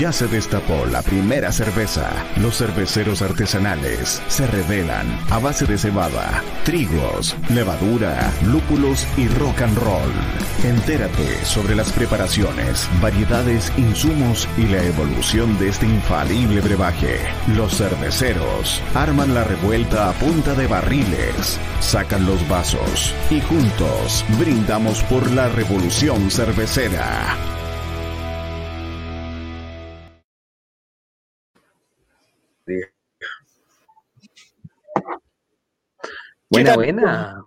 Ya se destapó la primera cerveza. Los cerveceros artesanales se revelan a base de cebada, trigos, levadura, lúpulos y rock and roll. Entérate sobre las preparaciones, variedades, insumos y la evolución de este infalible brebaje. Los cerveceros arman la revuelta a punta de barriles, sacan los vasos y juntos brindamos por la revolución cervecera. Buena, buena.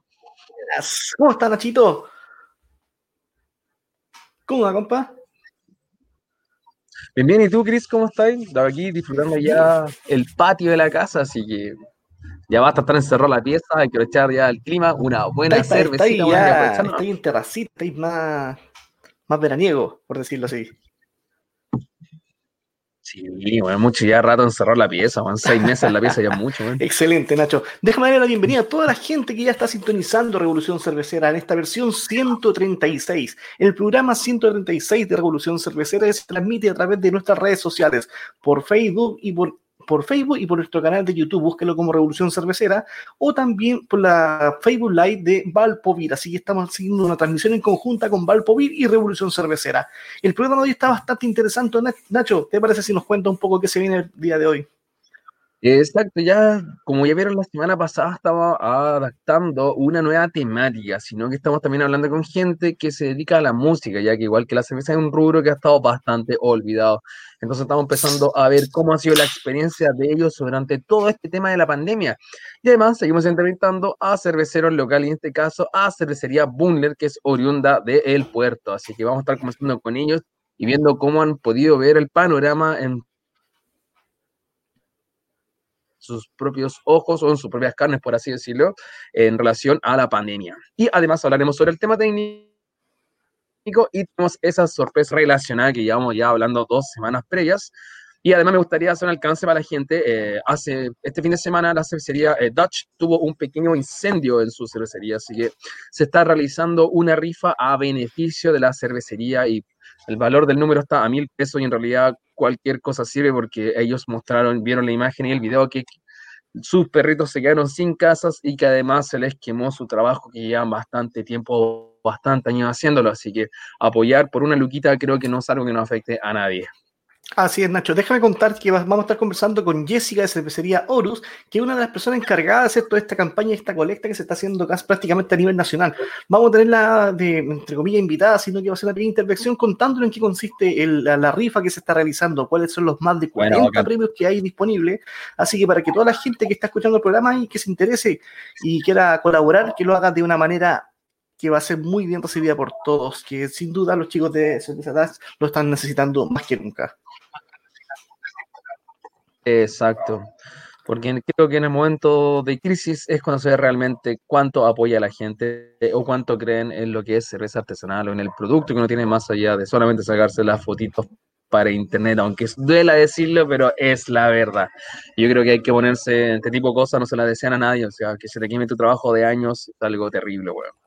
¿Cómo está Nachito? ¿Cómo va, compa? Bien, bien, ¿y tú, Chris, cómo estás? Aquí disfrutando ya el patio de la casa, así que ya basta estar encerrado la pieza, hay que echar ya el clima, una buena Está, cervecita. está, buena que ya, aprovechar, en terracita, está ahí más, más veraniego, por decirlo así. Sí, bueno, mucho ya rato encerrado la pieza, van seis meses en la pieza ya mucho, man. Excelente, Nacho. Déjame darle la bienvenida a toda la gente que ya está sintonizando Revolución Cervecera en esta versión 136. El programa 136 de Revolución Cervecera se transmite a través de nuestras redes sociales, por Facebook y por por Facebook y por nuestro canal de YouTube, búsquelo como Revolución Cervecera, o también por la Facebook Live de Valpovir. Así que estamos haciendo una transmisión en conjunta con Valpovir y Revolución Cervecera. El programa de hoy está bastante interesante. Nach- Nacho, ¿te parece si nos cuenta un poco qué se viene el día de hoy? Exacto, ya como ya vieron la semana pasada, estaba adaptando una nueva temática, sino que estamos también hablando con gente que se dedica a la música, ya que igual que la cerveza es un rubro que ha estado bastante olvidado. Entonces estamos empezando a ver cómo ha sido la experiencia de ellos durante todo este tema de la pandemia. Y además seguimos entrevistando a cerveceros locales, en este caso a Cervecería Bunler, que es oriunda de El Puerto. Así que vamos a estar conversando con ellos y viendo cómo han podido ver el panorama en sus propios ojos o en sus propias carnes, por así decirlo, en relación a la pandemia. Y además hablaremos sobre el tema técnico y tenemos esa sorpresa relacionada que llevamos ya hablando dos semanas previas. Y además me gustaría hacer un alcance para la gente. eh, hace este fin de semana la cervecería eh, Dutch tuvo un pequeño incendio en su cervecería, así que se está realizando una rifa a beneficio de la cervecería y el valor del número está a mil pesos y en realidad cualquier cosa sirve porque ellos mostraron, vieron la imagen y el video que sus perritos se quedaron sin casas y que además se les quemó su trabajo que llevan bastante tiempo, bastante años haciéndolo, así que apoyar por una luquita creo que no es algo que no afecte a nadie. Así es, Nacho. Déjame contar que va- vamos a estar conversando con Jessica de Cervecería Horus, que es una de las personas encargadas de hacer toda esta campaña, esta colecta que se está haciendo casi prácticamente a nivel nacional. Vamos a tenerla de, entre comillas, invitada, sino que va a ser una pequeña intervención contándonos en qué consiste el- la, la rifa que se está realizando, cuáles son los más de Bueno, 40 bacán. premios que hay disponibles. Así que para que toda la gente que está escuchando el programa y que se interese y quiera colaborar, que lo haga de una manera que va a ser muy bien recibida por todos, que sin duda los chicos de Dash lo están necesitando más que nunca. Exacto. Porque creo que en el momento de crisis es cuando se ve realmente cuánto apoya la gente eh, o cuánto creen en lo que es cerveza artesanal o en el producto que uno tiene más allá de solamente sacarse las fotitos para internet, aunque duela decirlo, pero es la verdad. Yo creo que hay que ponerse este tipo de cosas, no se las desean a nadie, o sea, que se te queme tu trabajo de años es algo terrible, weón.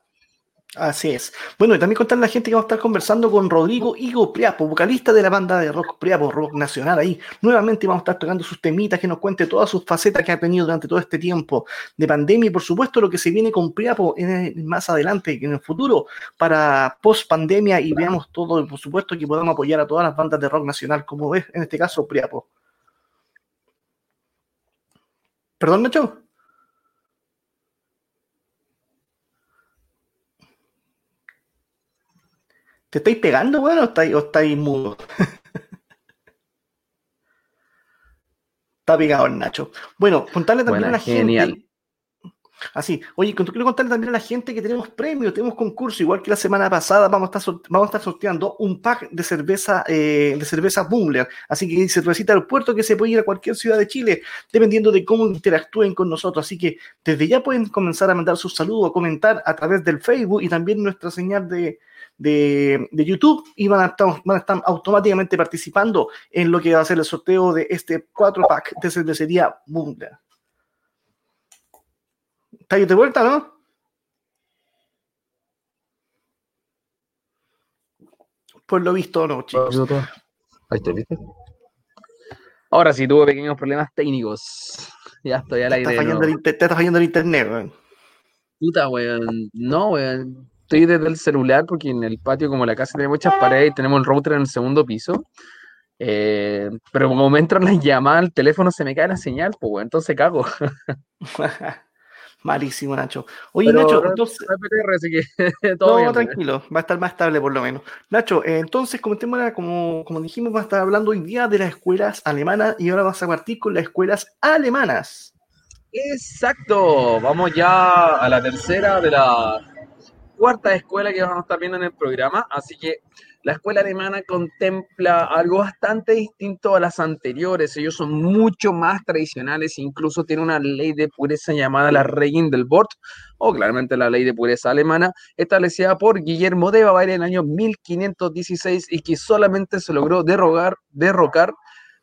Así es. Bueno, y también contarle a la gente que vamos a estar conversando con Rodrigo Higo Priapo, vocalista de la banda de rock Priapo, rock nacional ahí. Nuevamente vamos a estar tocando sus temitas, que nos cuente todas sus facetas que ha tenido durante todo este tiempo de pandemia y por supuesto lo que se viene con Priapo en más adelante, en el futuro, para post pandemia y veamos todo, por supuesto que podamos apoyar a todas las bandas de rock nacional, como es en este caso Priapo. ¿Perdón, Nacho? ¿Te estáis pegando, bueno, o estáis, o estáis mudo? Está pegado el Nacho. Bueno, contarle también Buena, a la genial. gente. Así, oye, quiero contarle también a la gente que tenemos premios, tenemos concurso, igual que la semana pasada vamos a estar, vamos a estar sorteando un pack de cerveza, eh, de cerveza Bumler. Así que cervecita del puerto que se puede ir a cualquier ciudad de Chile, dependiendo de cómo interactúen con nosotros. Así que desde ya pueden comenzar a mandar sus saludos o comentar a través del Facebook y también nuestra señal de, de, de YouTube y van a, estar, van a estar automáticamente participando en lo que va a ser el sorteo de este 4 pack de cervecería Bumler. ¿Está ahí de vuelta, no? Por lo visto, no, chicos. Ahí está, ¿viste? Ahora sí, tuve pequeños problemas técnicos. Ya estoy al aire. Te está fallando el, internet, weón. Puta, weón. No, weón. Estoy desde el celular porque en el patio, como la casa tiene muchas paredes y tenemos el router en el segundo piso. Eh, pero como me entran las llamadas al teléfono, se me cae la señal, pues, weón. Entonces cago. Malísimo, Nacho. Oye, Nacho, entonces. todo, tranquilo, va a estar más estable por lo menos. Nacho, eh, entonces, como, como, como dijimos, va a estar hablando hoy día de las escuelas alemanas y ahora vas a partir con las escuelas alemanas. Exacto, vamos ya a la tercera de la cuarta escuela que vamos a estar viendo en el programa, así que la escuela alemana contempla algo bastante distinto a las anteriores. Ellos son mucho más tradicionales, incluso tienen una ley de pureza llamada la Regeln-del-Bord, o claramente la ley de pureza alemana, establecida por Guillermo de Bavaria en el año 1516 y que solamente se logró derrogar, derrocar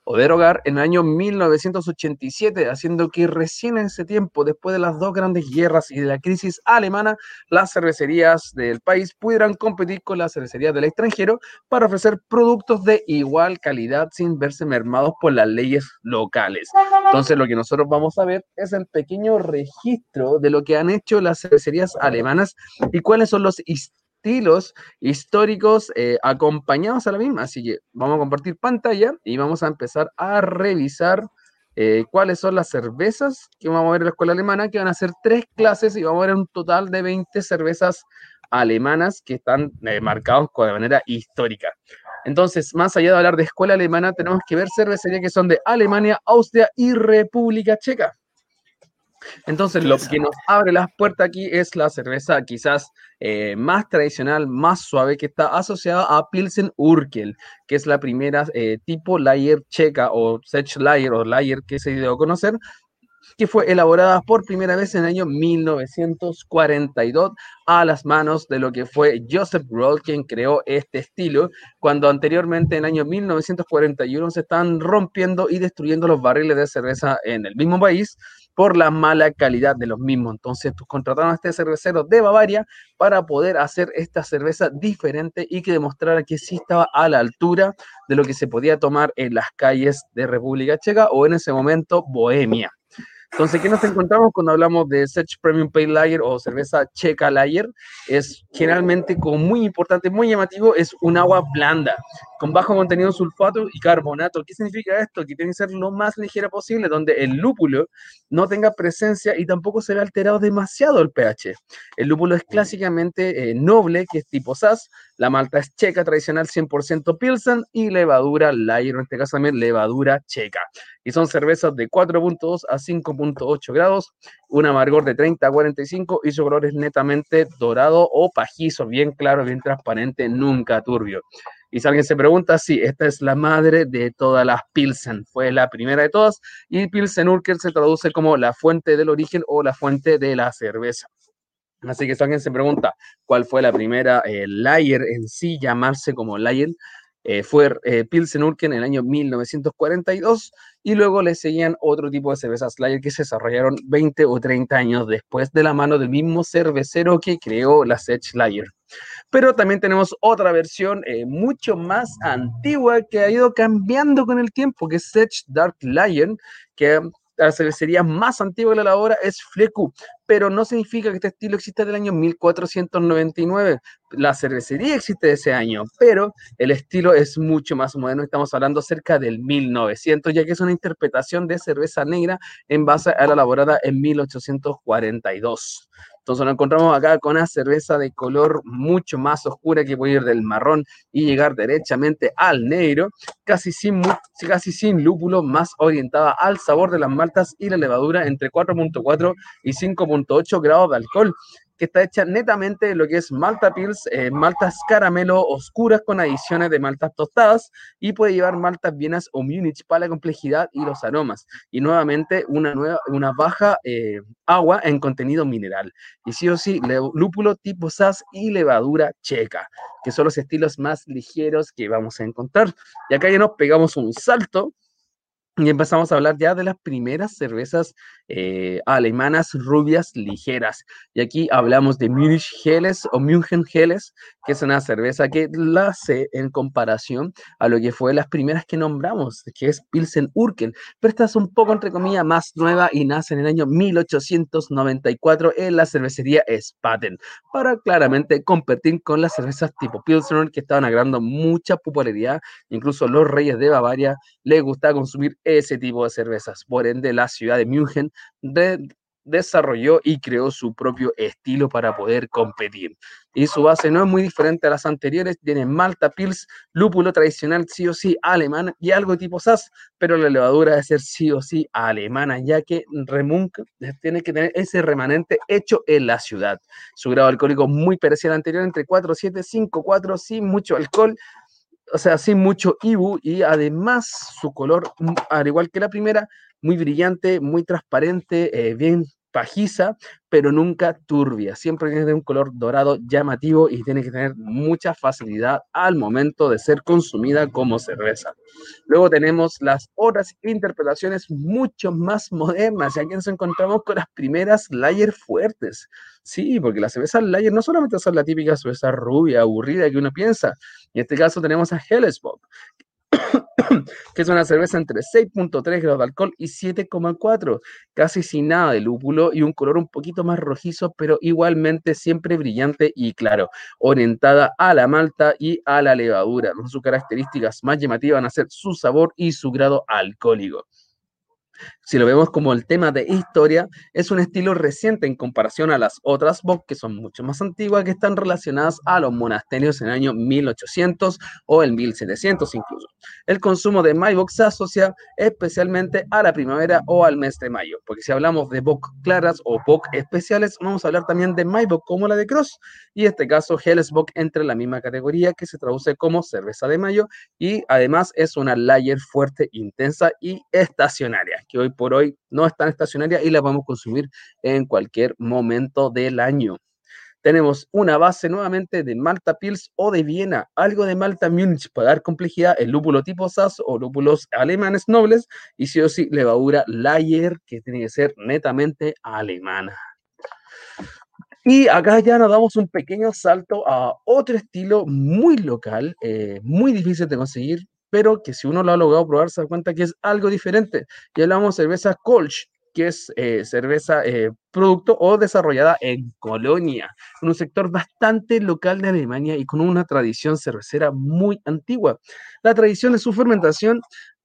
o derogar en el año 1987, haciendo que recién en ese tiempo, después de las dos grandes guerras y de la crisis alemana, las cervecerías del país pudieran competir con las cervecerías del extranjero para ofrecer productos de igual calidad sin verse mermados por las leyes locales. Entonces, lo que nosotros vamos a ver es el pequeño registro de lo que han hecho las cervecerías alemanas y cuáles son los estilos históricos eh, acompañados a la misma. Así que vamos a compartir pantalla y vamos a empezar a revisar eh, cuáles son las cervezas que vamos a ver en la escuela alemana, que van a ser tres clases y vamos a ver un total de 20 cervezas alemanas que están eh, marcados de manera histórica. Entonces, más allá de hablar de escuela alemana, tenemos que ver cervecerías que son de Alemania, Austria y República Checa. Entonces, lo que nos abre las puertas aquí es la cerveza quizás eh, más tradicional, más suave, que está asociada a Pilsen Urkel, que es la primera eh, tipo layer checa o Sech layer o layer que se dio a conocer, que fue elaborada por primera vez en el año 1942 a las manos de lo que fue Joseph Grohl, quien creó este estilo, cuando anteriormente en el año 1941 se están rompiendo y destruyendo los barriles de cerveza en el mismo país por la mala calidad de los mismos. Entonces, contrataron a este cervecero de Bavaria para poder hacer esta cerveza diferente y que demostrara que sí estaba a la altura de lo que se podía tomar en las calles de República Checa o en ese momento Bohemia. Entonces, ¿qué nos encontramos cuando hablamos de Sech Premium Pale Lager o cerveza checa Lager? Es generalmente, como muy importante, muy llamativo, es un agua blanda, con bajo contenido de sulfato y carbonato. ¿Qué significa esto? Que tiene que ser lo más ligera posible, donde el lúpulo no tenga presencia y tampoco se ve alterado demasiado el pH. El lúpulo es clásicamente eh, noble, que es tipo SAS, la malta es checa tradicional 100% Pilsen y levadura Lager, en este caso también levadura checa. Y son cervezas de 4.2 a 5.8 grados, un amargor de 30 a 45 y su color es netamente dorado o pajizo, bien claro, bien transparente, nunca turbio. Y si alguien se pregunta, sí, esta es la madre de todas las Pilsen, fue la primera de todas, y Pilsen Urkel se traduce como la fuente del origen o la fuente de la cerveza. Así que si alguien se pregunta cuál fue la primera eh, en sí, llamarse como layer, eh, fue eh, en el año 1942 y luego le seguían otro tipo de cervezas lager que se desarrollaron 20 o 30 años después de la mano del mismo cervecero que creó la Sech Lager. Pero también tenemos otra versión eh, mucho más antigua que ha ido cambiando con el tiempo, que es Sech Dark Lion, que la cervecería más antigua de la hora es Fleku, pero no significa que este estilo exista del año 1499. La cervecería existe de ese año, pero el estilo es mucho más moderno. Estamos hablando cerca del 1900, ya que es una interpretación de cerveza negra en base a la elaborada en 1842. Entonces nos encontramos acá con una cerveza de color mucho más oscura que puede ir del marrón y llegar derechamente al negro, casi sin, casi sin lúpulo, más orientada al sabor de las maltas y la levadura entre 4.4 y 5.8 grados de alcohol que está hecha netamente de lo que es malta pills, eh, maltas caramelo oscuras con adiciones de maltas tostadas y puede llevar maltas vienas o Munich para la complejidad y los aromas. Y nuevamente una, nueva, una baja eh, agua en contenido mineral. Y sí o sí, lúpulo tipo SAS y levadura checa, que son los estilos más ligeros que vamos a encontrar. Y acá ya nos pegamos un salto Y empezamos a hablar ya de las primeras cervezas eh, alemanas rubias ligeras. Y aquí hablamos de Munich Helles o München Helles, que es una cerveza que la hace en comparación a lo que fue las primeras que nombramos, que es Pilsen Urkel. Pero esta es un poco, entre comillas, más nueva y nace en el año 1894 en la cervecería Spaten, para claramente competir con las cervezas tipo Pilsen que estaban agarrando mucha popularidad. Incluso los reyes de Bavaria les gustaba consumir ese tipo de cervezas. Por ende, la ciudad de München desarrolló y creó su propio estilo para poder competir. Y su base no es muy diferente a las anteriores, tiene Malta Pils, lúpulo tradicional sí o sí alemán y algo tipo SAS, pero la levadura debe ser sí o sí alemana, ya que Remunk tiene que tener ese remanente hecho en la ciudad. Su grado alcohólico muy parecido al anterior, entre 4, 7, 5, 4, sin mucho alcohol, o sea, sin mucho Ibu y además su color, mm, al igual que la primera, muy brillante, muy transparente, eh, bien pajiza, pero nunca turbia. Siempre tiene un color dorado llamativo y tiene que tener mucha facilidad al momento de ser consumida como cerveza. Luego tenemos las otras interpretaciones mucho más modernas y aquí nos encontramos con las primeras layer fuertes. Sí, porque las cervezas layer no solamente son la típica cerveza rubia, aburrida que uno piensa. En este caso tenemos a Hellesbock, que es una cerveza entre 6.3 grados de alcohol y 7,4, casi sin nada de lúpulo y un color un poquito más rojizo, pero igualmente siempre brillante y claro, orientada a la malta y a la levadura. Sus características más llamativas van a ser su sabor y su grado alcohólico. Si lo vemos como el tema de historia, es un estilo reciente en comparación a las otras Bock, que son mucho más antiguas, que están relacionadas a los monasterios en el año 1800 o el 1700 incluso. El consumo de Maibock se asocia especialmente a la primavera o al mes de mayo, porque si hablamos de Bock claras o Bock especiales, vamos a hablar también de Maibock como la de Cross, y en este caso Hellesbock entre la misma categoría que se traduce como cerveza de mayo y además es una layer fuerte, intensa y estacionaria que hoy por hoy no están estacionarias y las a consumir en cualquier momento del año. Tenemos una base nuevamente de Malta Pils o de Viena, algo de Malta Munich para dar complejidad, el lúpulo tipo SAS o lúpulos alemanes nobles y sí o sí levadura Layer que tiene que ser netamente alemana. Y acá ya nos damos un pequeño salto a otro estilo muy local, eh, muy difícil de conseguir, pero que si uno lo ha logrado probar se da cuenta que es algo diferente. Y hablamos de cerveza Kolsch, que es eh, cerveza eh, producto o desarrollada en Colonia, en un sector bastante local de Alemania y con una tradición cervecera muy antigua. La tradición de su fermentación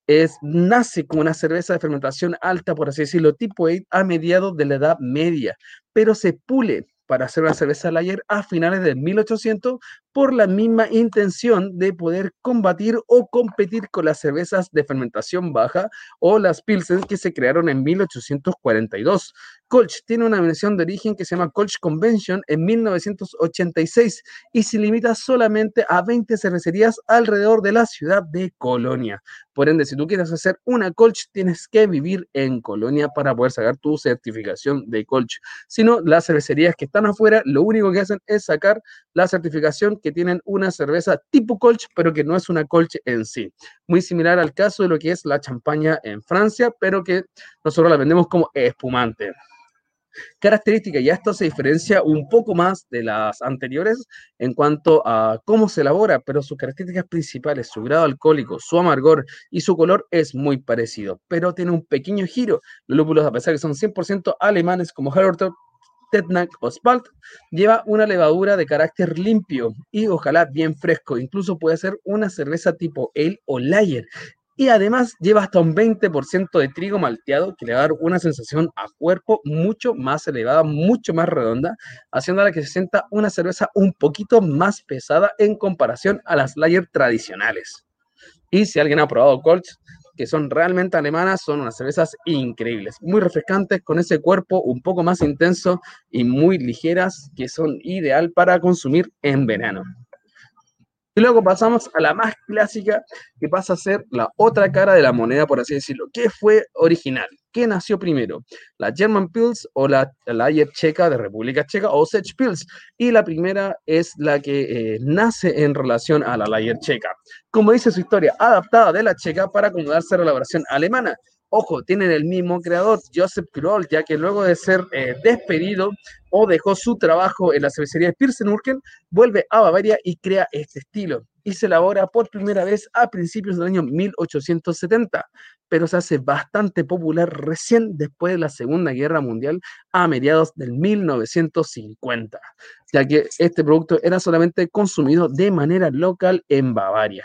es, nace como una cerveza de fermentación alta, por así decirlo, tipo 8, a mediados de la Edad Media, pero se pule para hacer una cerveza Lager a finales de 1800 por la misma intención de poder combatir o competir con las cervezas de fermentación baja o las pilsens que se crearon en 1842. Kolsch tiene una versión de origen que se llama Kolsch Convention en 1986 y se limita solamente a 20 cervecerías alrededor de la ciudad de Colonia. Por ende, si tú quieres hacer una Kolsch, tienes que vivir en Colonia para poder sacar tu certificación de Kolsch. Si no, las cervecerías que están afuera, lo único que hacen es sacar la certificación que tienen una cerveza tipo Colch, pero que no es una Colch en sí. Muy similar al caso de lo que es la champaña en Francia, pero que nosotros la vendemos como espumante. Característica, y esto se diferencia un poco más de las anteriores en cuanto a cómo se elabora, pero sus características principales, su grado alcohólico, su amargor y su color es muy parecido, pero tiene un pequeño giro. Los lúpulos, a pesar que son 100% alemanes como Hallertau, Tetnack o Spalt lleva una levadura de carácter limpio y ojalá bien fresco. Incluso puede ser una cerveza tipo ale o lager. Y además lleva hasta un 20% de trigo malteado que le va a dar una sensación a cuerpo mucho más elevada, mucho más redonda, haciéndola que se sienta una cerveza un poquito más pesada en comparación a las lager tradicionales. Y si alguien ha probado Colts, que son realmente alemanas, son unas cervezas increíbles, muy refrescantes, con ese cuerpo un poco más intenso y muy ligeras, que son ideal para consumir en verano. Y luego pasamos a la más clásica, que pasa a ser la otra cara de la moneda, por así decirlo, que fue original. ¿Qué nació primero? ¿La German Pils o la Lager checa de República Checa o Sech Pils? Y la primera es la que eh, nace en relación a la Lager checa. Como dice su historia, adaptada de la checa para acomodarse a la elaboración alemana. Ojo, tienen el mismo creador, Joseph Kroll, ya que luego de ser eh, despedido o dejó su trabajo en la cervecería de Pirsenurken, vuelve a Bavaria y crea este estilo. Y se elabora por primera vez a principios del año 1870, pero se hace bastante popular recién después de la Segunda Guerra Mundial a mediados del 1950, ya que este producto era solamente consumido de manera local en Bavaria.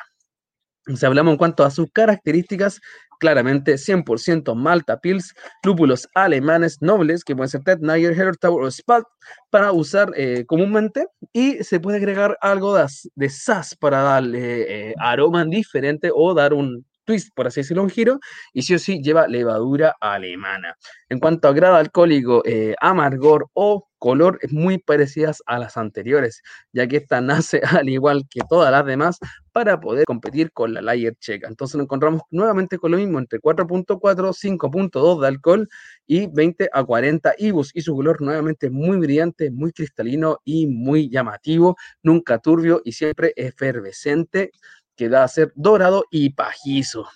Si hablamos en cuanto a sus características, claramente 100% Malta Pils, lúpulos alemanes nobles, que pueden ser Ted, Niger, Hertauer o Spalt, para usar eh, comúnmente, y se puede agregar algo de, de sas para darle eh, aroma diferente o dar un twist, por así decirlo, un giro, y sí o sí lleva levadura alemana. En cuanto a grado alcohólico, eh, amargor o color, es muy parecidas a las anteriores, ya que esta nace al igual que todas las demás para poder competir con la Lager checa. Entonces nos encontramos nuevamente con lo mismo, entre 4.4, 5.2 de alcohol y 20 a 40 IBUs, y su color nuevamente muy brillante, muy cristalino y muy llamativo, nunca turbio y siempre efervescente que da a ser dorado y pajizo.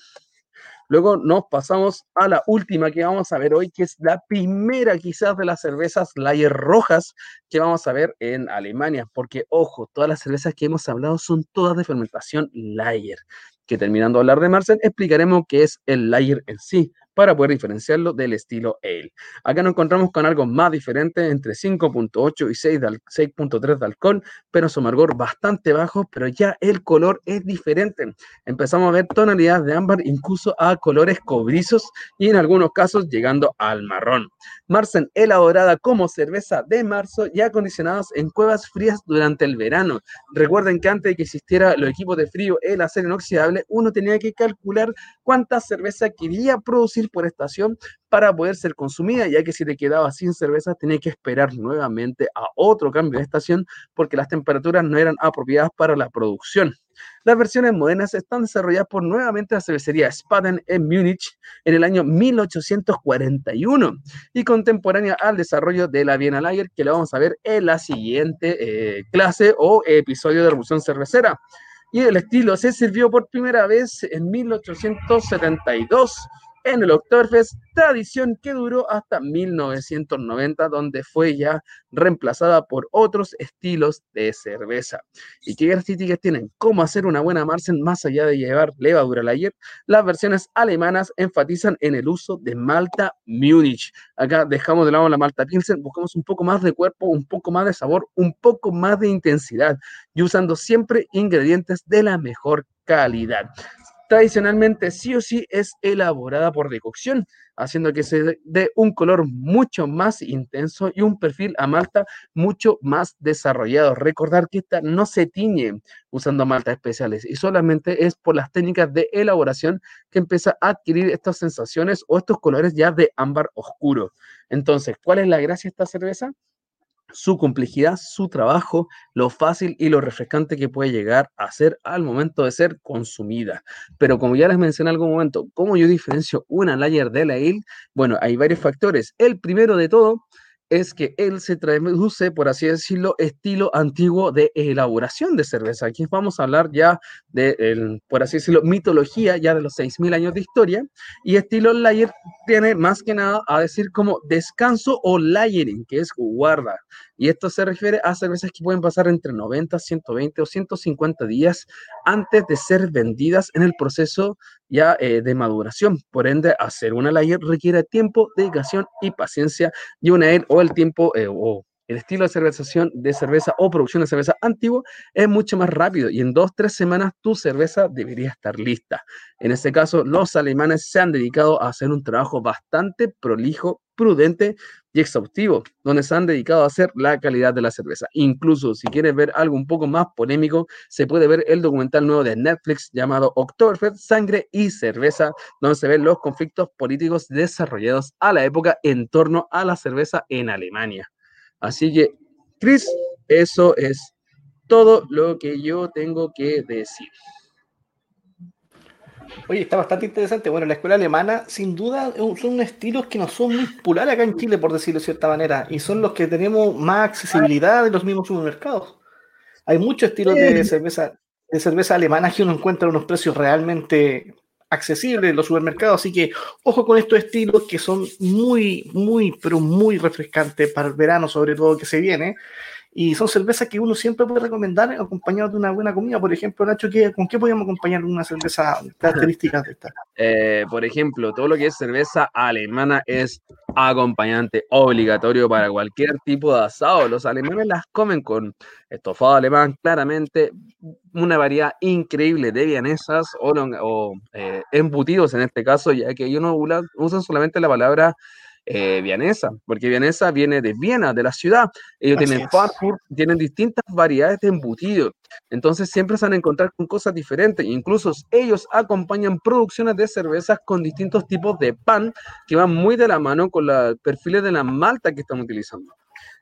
Luego nos pasamos a la última que vamos a ver hoy, que es la primera quizás de las cervezas Lager rojas que vamos a ver en Alemania, porque ojo, todas las cervezas que hemos hablado son todas de fermentación Lager, que terminando de hablar de Marcel, explicaremos qué es el Lager en sí, para poder diferenciarlo del estilo Ale. Acá nos encontramos con algo más diferente, entre 5.8 y 6.3 de alcohol, pero su amargor bastante bajo, pero ya el color es diferente. Empezamos a ver tonalidades de ámbar, incluso a colores cobrizos y en algunos casos llegando al marrón. Marsen elaborada como cerveza de marzo y acondicionados en cuevas frías durante el verano. Recuerden que antes de que existiera los equipos de frío, el acero inoxidable, uno tenía que calcular cuánta cerveza quería producir por estación para poder ser consumida, ya que si te quedabas sin cerveza tenías que esperar nuevamente a otro cambio de estación porque las temperaturas no eran apropiadas para la producción. Las versiones modernas están desarrolladas por nuevamente la cervecería Spaten en Múnich en el año 1841 y contemporánea al desarrollo de la Viena Lager que la vamos a ver en la siguiente eh, clase o episodio de Revolución Cervecera. Y el estilo se sirvió por primera vez en 1872 en el Oktoberfest, tradición que duró hasta 1990, donde fue ya reemplazada por otros estilos de cerveza. ¿Y qué características tienen? ¿Cómo hacer una buena Marsen más allá de llevar levadura ayer? Las versiones alemanas enfatizan en el uso de Malta Munich. Acá dejamos de lado la Malta Pilsen, buscamos un poco más de cuerpo, un poco más de sabor, un poco más de intensidad y usando siempre ingredientes de la mejor calidad tradicionalmente sí o sí es elaborada por decocción, haciendo que se dé un color mucho más intenso y un perfil a malta mucho más desarrollado. Recordar que esta no se tiñe usando maltas especiales y solamente es por las técnicas de elaboración que empieza a adquirir estas sensaciones o estos colores ya de ámbar oscuro. Entonces, ¿cuál es la gracia de esta cerveza? Su complejidad, su trabajo, lo fácil y lo refrescante que puede llegar a ser al momento de ser consumida. Pero como ya les mencioné en algún momento, ¿cómo yo diferencio una layer de la ale? Bueno, hay varios factores. El primero de todo es que él se traduce, por así decirlo, estilo antiguo de elaboración de cerveza. Aquí vamos a hablar ya de, por así decirlo, mitología ya de los 6.000 años de historia. Y estilo layer tiene más que nada a decir como descanso o layering, que es guarda. Y esto se refiere a cervezas que pueden pasar entre 90, 120 o 150 días antes de ser vendidas en el proceso ya eh, de maduración. Por ende, hacer una lager requiere tiempo, dedicación y paciencia. Y una el o el tiempo eh, o el estilo de cervezación de cerveza o producción de cerveza antiguo es mucho más rápido y en dos, tres semanas tu cerveza debería estar lista. En este caso, los alemanes se han dedicado a hacer un trabajo bastante prolijo, prudente y exhaustivo, donde se han dedicado a hacer la calidad de la cerveza. Incluso si quieres ver algo un poco más polémico, se puede ver el documental nuevo de Netflix llamado Oktoberfest, Sangre y Cerveza, donde se ven los conflictos políticos desarrollados a la época en torno a la cerveza en Alemania. Así que, Chris, eso es todo lo que yo tengo que decir. Oye, está bastante interesante. Bueno, la escuela alemana, sin duda, son estilos que no son muy populares acá en Chile, por decirlo de cierta manera, y son los que tenemos más accesibilidad en los mismos supermercados. Hay muchos estilos de cerveza, de cerveza alemana que uno encuentra a unos precios realmente accesibles en los supermercados, así que ojo con estos estilos que son muy, muy, pero muy refrescantes para el verano, sobre todo que se viene. Y son cervezas que uno siempre puede recomendar acompañado de una buena comida. Por ejemplo, Nacho, ¿con qué podemos acompañar una cerveza característica de esta? Eh, por ejemplo, todo lo que es cerveza alemana es acompañante obligatorio para cualquier tipo de asado. Los alemanes las comen con estofado alemán, claramente, una variedad increíble de vienesas o, eh, embutidos en este caso, ya que ellos no usan solamente la palabra eh, vienesa, porque vienesa viene de Viena, de la ciudad. Ellos tienen tienen distintas variedades de embutidos. Entonces siempre se van a encontrar con cosas diferentes. Incluso ellos acompañan producciones de cervezas con distintos tipos de pan que van muy de la mano con los perfiles de la malta que están utilizando.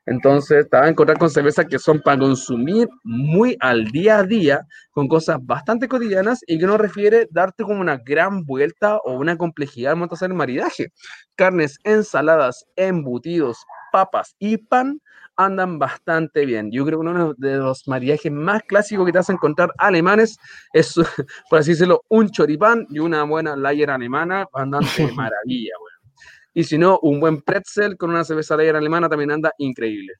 Entonces, te vas a encontrar con cervezas que son para consumir muy al día a día, con cosas bastante cotidianas y que no refiere darte como una gran vuelta o una complejidad al momento de hacer el maridaje. Carnes, ensaladas, embutidos, papas y pan andan bastante bien. Yo creo que uno de los maridajes más clásicos que te vas a encontrar alemanes es, por así decirlo, un choripán y una buena layer alemana andan de maravilla, y si no, un buen pretzel con una cerveza alemana también anda increíble.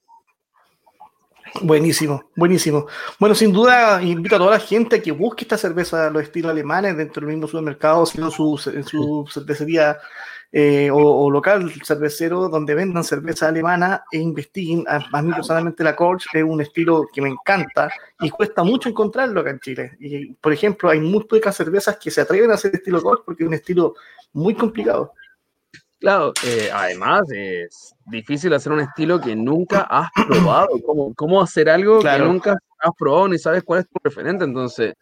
Buenísimo, buenísimo. Bueno, sin duda invito a toda la gente a que busque esta cerveza, los estilos alemanes, dentro del mismo supermercado, sino su, en su cervecería eh, o, local cervecero donde vendan cerveza alemana e investiguen. A, mí personalmente la Kolsch es un estilo que me encanta y cuesta mucho encontrarlo acá en Chile. Y, por ejemplo, hay muy pocas cervezas que se atreven a hacer estilo Kolsch porque es un estilo muy complicado. Claro, eh, además es difícil hacer un estilo que nunca has probado. ¿Cómo, cómo hacer algo que nunca has probado ni sabes cuál es tu referente? Entonces,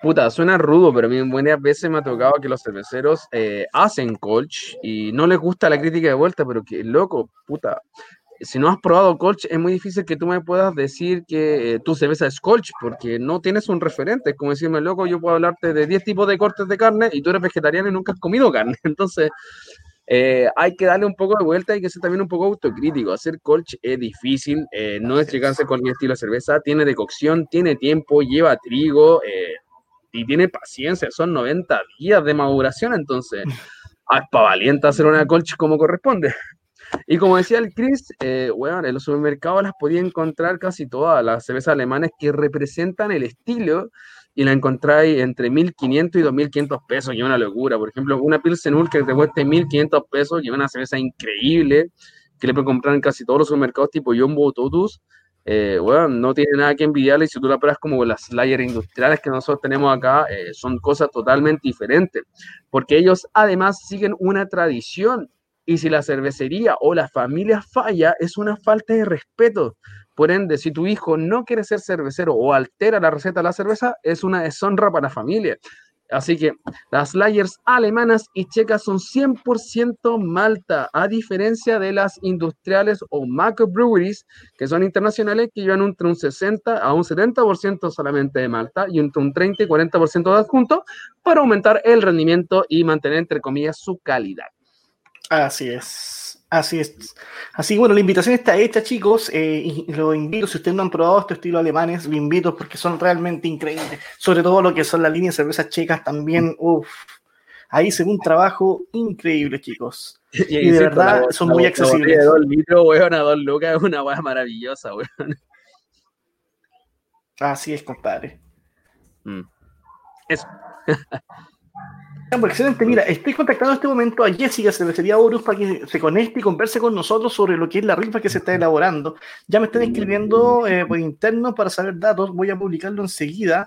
puta, suena rudo, pero a mí buenas veces me ha tocado que los cerveceros eh, hacen colch y no les gusta la crítica de vuelta, pero que loco, puta. Si no has probado colch, es muy difícil que tú me puedas decir que eh, tu cerveza es colch, porque no tienes un referente. Es como decirme, loco, yo puedo hablarte de 10 tipos de cortes de carne y tú eres vegetariano y nunca has comido carne. Entonces, eh, hay que darle un poco de vuelta, hay que ser también un poco autocrítico. Hacer colch es difícil, eh, no es llegarse con el estilo de cerveza, tiene decocción, tiene tiempo, lleva trigo eh, y tiene paciencia, son 90 días de maduración, entonces es para valiente hacer una colch como corresponde. Y como decía el Chris, bueno, en los supermercados las podía encontrar casi todas las cervezas alemanas que representan el estilo y la encontráis entre 1.500 y 2.500 pesos, y una locura. Por ejemplo, una Pilsen que te cueste 1.500 pesos, y una cerveza increíble, que le pueden comprar en casi todos los supermercados tipo Jumbo Totus. Eh, bueno, no tiene nada que envidiarle y si tú la pruebas como las layers industriales que nosotros tenemos acá, eh, son cosas totalmente diferentes, porque ellos además siguen una tradición y si la cervecería o la familia falla, es una falta de respeto. Por ende, si tu hijo no quiere ser cervecero o altera la receta de la cerveza, es una deshonra para la familia. Así que las layers alemanas y checas son 100% malta, a diferencia de las industriales o macro breweries, que son internacionales, que llevan entre un 60 a un 70% solamente de malta y entre un 30 y 40% de adjunto para aumentar el rendimiento y mantener, entre comillas, su calidad. Así es. Así es. Así bueno, la invitación está hecha, chicos. Eh, y lo invito, si ustedes no han probado estos estilos alemanes, lo invito porque son realmente increíbles. Sobre todo lo que son las líneas de cervezas checas también. Uf, ahí se ve un trabajo increíble, chicos. Y, de verdad son muy accesibles. De dos litros, weón, a dos lucas es una weá maravillosa, weón. Así es, compadre. Mm. Eso. Excelente, mira, estoy contactando en este momento a Jessica Cervecería Horus para que se conecte y converse con nosotros sobre lo que es la rifa que se está elaborando. Ya me están escribiendo eh, por interno para saber datos, voy a publicarlo enseguida.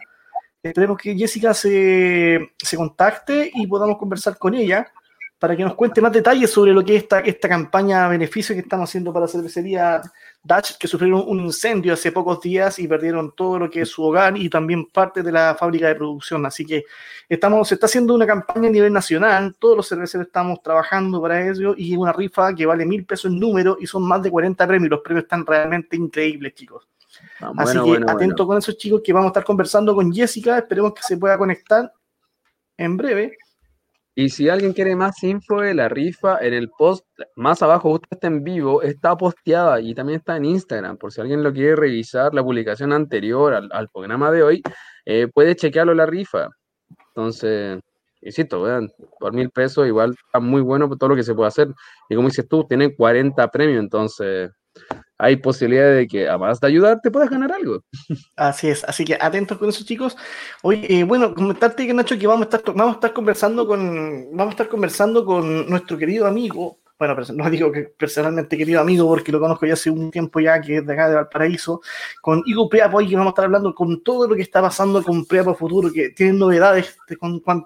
Esperemos que Jessica se, se contacte y podamos conversar con ella para que nos cuente más detalles sobre lo que es esta, esta campaña beneficio que estamos haciendo para cervecería Dutch, que sufrieron un incendio hace pocos días y perdieron todo lo que es su hogar y también parte de la fábrica de producción. Así que estamos, se está haciendo una campaña a nivel nacional, todos los cerveceros estamos trabajando para ello y una rifa que vale mil pesos en número y son más de 40 premios. Los premios están realmente increíbles, chicos. Ah, Así que atento con esos chicos que vamos a estar conversando con Jessica, esperemos que se pueda conectar en breve. Y si alguien quiere más info de la rifa, en el post más abajo, justo está en vivo, está posteada y también está en Instagram. Por si alguien lo quiere revisar, la publicación anterior al, programa de hoy, eh, puede chequearlo la rifa. Entonces, insisto, vean, por mil pesos igual está muy bueno por todo lo que se puede hacer. Y como dices tú, tienen 40 premios, entonces hay posibilidad de que, además de ayudar, te puedas ganar algo. Así es, así que atentos con eso, chicos. Hoy, eh, bueno, comentarte que Nacho que vamos a estar, vamos a estar conversando con, vamos a estar conversando con nuestro querido amigo bueno, no digo que personalmente querido amigo, porque lo conozco ya hace un tiempo ya, que es de acá de Valparaíso, con Igo Preapo, que vamos a estar hablando con todo lo que está pasando con Preapo Futuro, que tiene novedades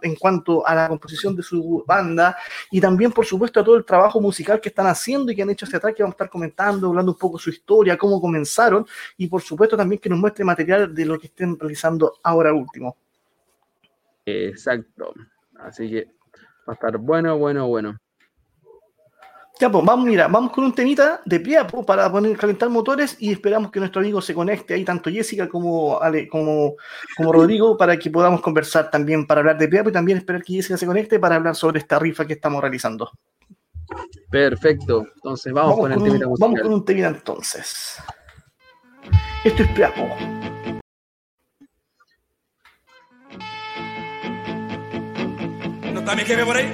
en cuanto a la composición de su banda, y también, por supuesto, a todo el trabajo musical que están haciendo y que han hecho hacia atrás, que vamos a estar comentando, hablando un poco su historia, cómo comenzaron, y por supuesto también que nos muestre material de lo que estén realizando ahora último. Exacto. Así que va a estar bueno, bueno, bueno. Ya, pues vamos, mira, vamos con un temita de Priapo para poner calentar motores y esperamos que nuestro amigo se conecte ahí, tanto Jessica como Ale, como, como Rodrigo, para que podamos conversar también para hablar de Priapo y también esperar que Jessica se conecte para hablar sobre esta rifa que estamos realizando. Perfecto, entonces vamos, con, el temita Vamos con un temita entonces. Esto es Priapo. ¿No está mi jefe por ahí?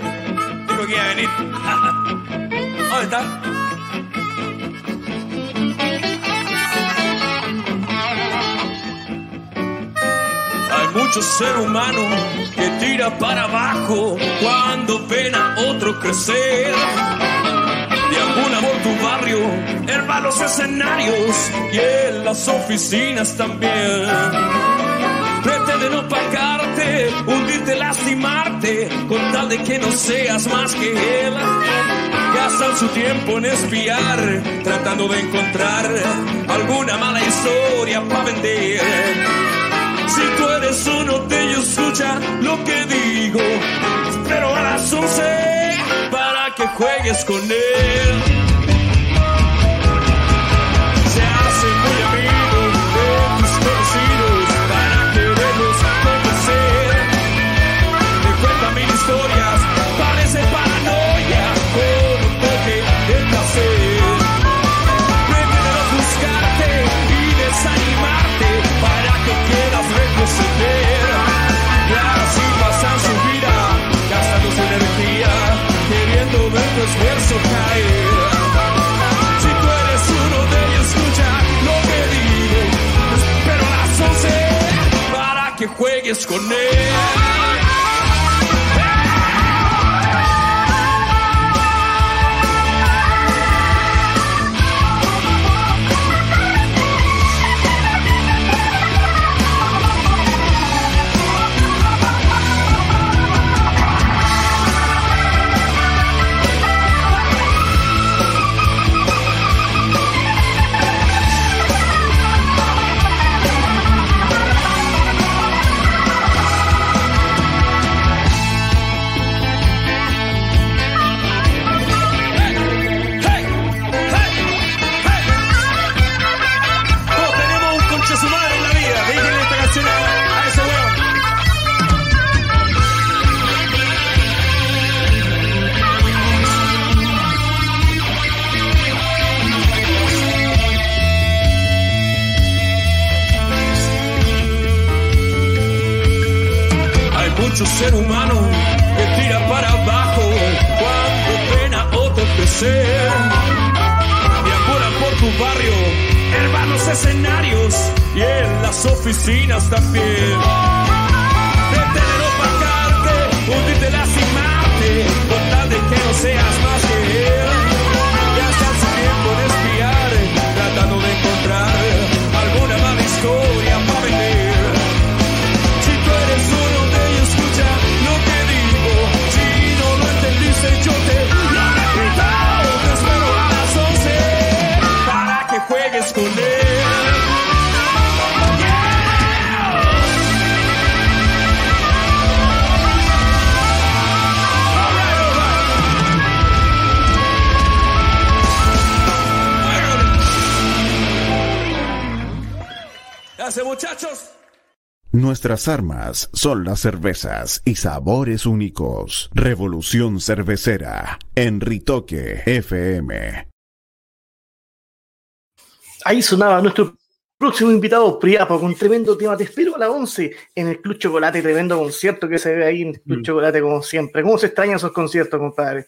Dijo que iba a venir. ¿Dónde está? Hay muchos ser humanos que tira para abajo cuando ven a otro crecer. De algún amor tu barrio, en los escenarios y en las oficinas también. Trate de no pagarte, hundirte, lastimarte, con tal de que no seas más que él gastan su tiempo en espiar, tratando de encontrar alguna mala historia para vender. Si tú eres uno de ellos, escucha lo que digo. Espero a las 11 para que juegues con él. Caer. Si tú eres uno de ellos, escucha lo que digo. Espero a las 11 para que juegues con él. Ser humano que tira para abajo cuando ven a otro crecer. Deambulan por tu barrio, los escenarios y en las oficinas también. Muchachos. Nuestras armas son las cervezas y sabores únicos. Revolución Cervecera en Ritoque FM. Ahí sonaba nuestro próximo invitado, Priapo, con tremendo tema. Te espero a las 11 en el Club Chocolate, tremendo concierto que se ve ahí en el Club Mm. Chocolate, como siempre. ¿Cómo se extrañan esos conciertos, compadre?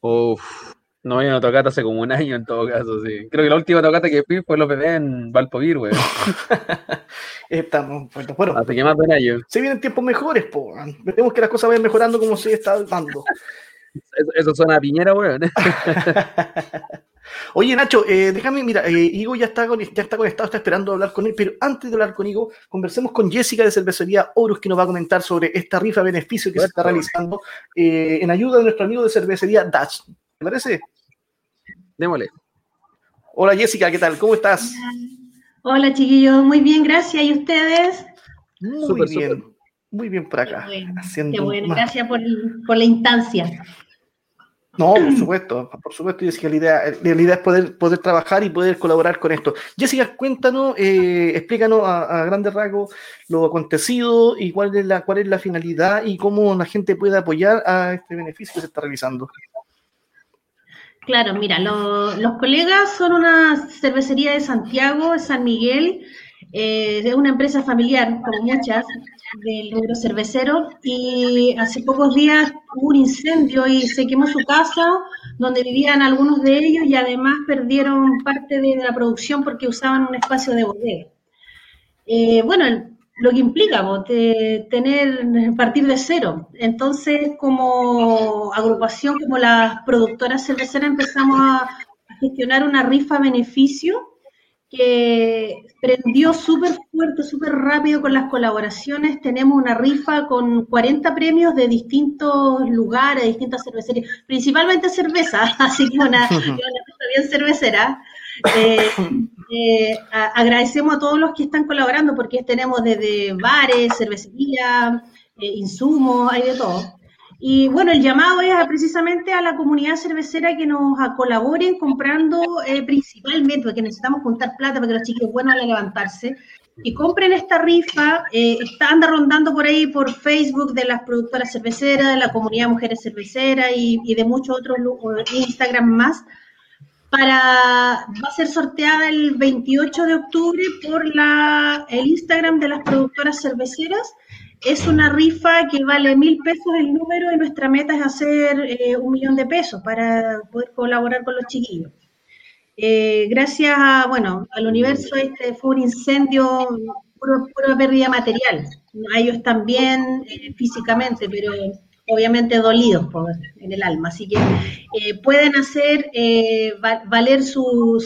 Uf, no había una tocata hace como un año en todo caso, sí. Creo que la última tocata que fui fue los bebés en Valpovir, güey. Estamos, bueno, bueno, Así que más de un año. se vienen tiempos mejores, po. Vemos que las cosas vayan mejorando como se está dando. Eso, eso suena a piñera, güey. Oye, Nacho, eh, déjame, mira, eh, Igo ya está, con- ya está conectado, está esperando hablar con él, pero antes de hablar con Igo, conversemos con Jessica de Cervecería Horus, que nos va a comentar sobre esta rifa beneficio que se está realizando eh, en ayuda de nuestro amigo de Cervecería Dutch. ¿Te parece? Démosle. Hola Jessica, ¿qué tal? ¿Cómo estás? Hola chiquillos, muy bien, gracias. ¿Y ustedes? Muy Súper, bien, muy bien por acá. Qué bueno, haciendo Qué bueno, más- gracias por, por la instancia. No, por supuesto, por supuesto, Jessica, la idea, la idea es poder, poder trabajar y poder colaborar con esto. Jessica, cuéntanos, eh, explícanos a, a grandes rasgos lo acontecido y cuál es, la, cuál es la finalidad y cómo la gente puede apoyar a este beneficio que se está realizando. Claro, mira, lo- los colegas son una cervecería de Santiago, de San Miguel, eh, es una empresa familiar, como muchas, del rubro cervecero, y hace pocos días hubo un incendio y se quemó su casa, donde vivían algunos de ellos, y además perdieron parte de la producción porque usaban un espacio de bodega. Eh, bueno, el- lo que implica po, te- tener, partir de cero. Entonces, como agrupación, como las productoras cerveceras, empezamos a, gestionar una rifa beneficio que prendió súper fuerte, súper rápido con las colaboraciones. Tenemos una rifa con 40 premios de distintos lugares, de distintas cervecerías, principalmente cerveza, así que una, una rifa bien cervecera. Eh, eh, agradecemos a todos los que están colaborando porque tenemos desde bares, cervecería, eh, insumos, hay de todo. Y bueno, el llamado es precisamente a la comunidad cervecera que nos colaboren comprando principalmente, porque necesitamos juntar plata para que los buenos a levantarse, y compren esta rifa, está, anda rondando por ahí por Facebook de las productoras cerveceras, de la comunidad Mujeres Cerveceras y, y de muchos otros Instagram más para va a ser sorteada el 28 de octubre por la, el Instagram de las productoras cerveceras. Es una rifa que vale mil pesos el número y nuestra meta es hacer eh, un millón de pesos para poder colaborar con los chiquillos. Eh, gracias a, bueno, al universo este fue un incendio, puro- pura pérdida material. A ellos también eh, físicamente, pero obviamente dolidos por, en el alma. Así que eh, pueden hacer eh, va- valer su,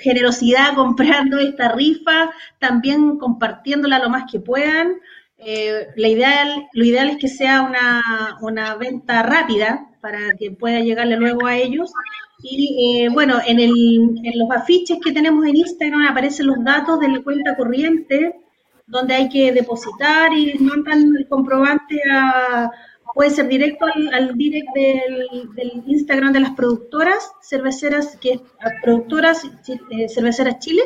generosidad comprando esta rifa, también compartiéndola lo más que puedan. Eh, lo ideal es que sea una, venta rápida para que pueda llegarle luego a ellos. Y bueno, en, el, en los afiches que tenemos en Instagram aparecen los datos de la cuenta corriente, donde hay que depositar y mandan el comprobante a, puede ser directo al, direct del, Instagram de las productoras cerveceras, que es productoras eh, cerveceras Chile,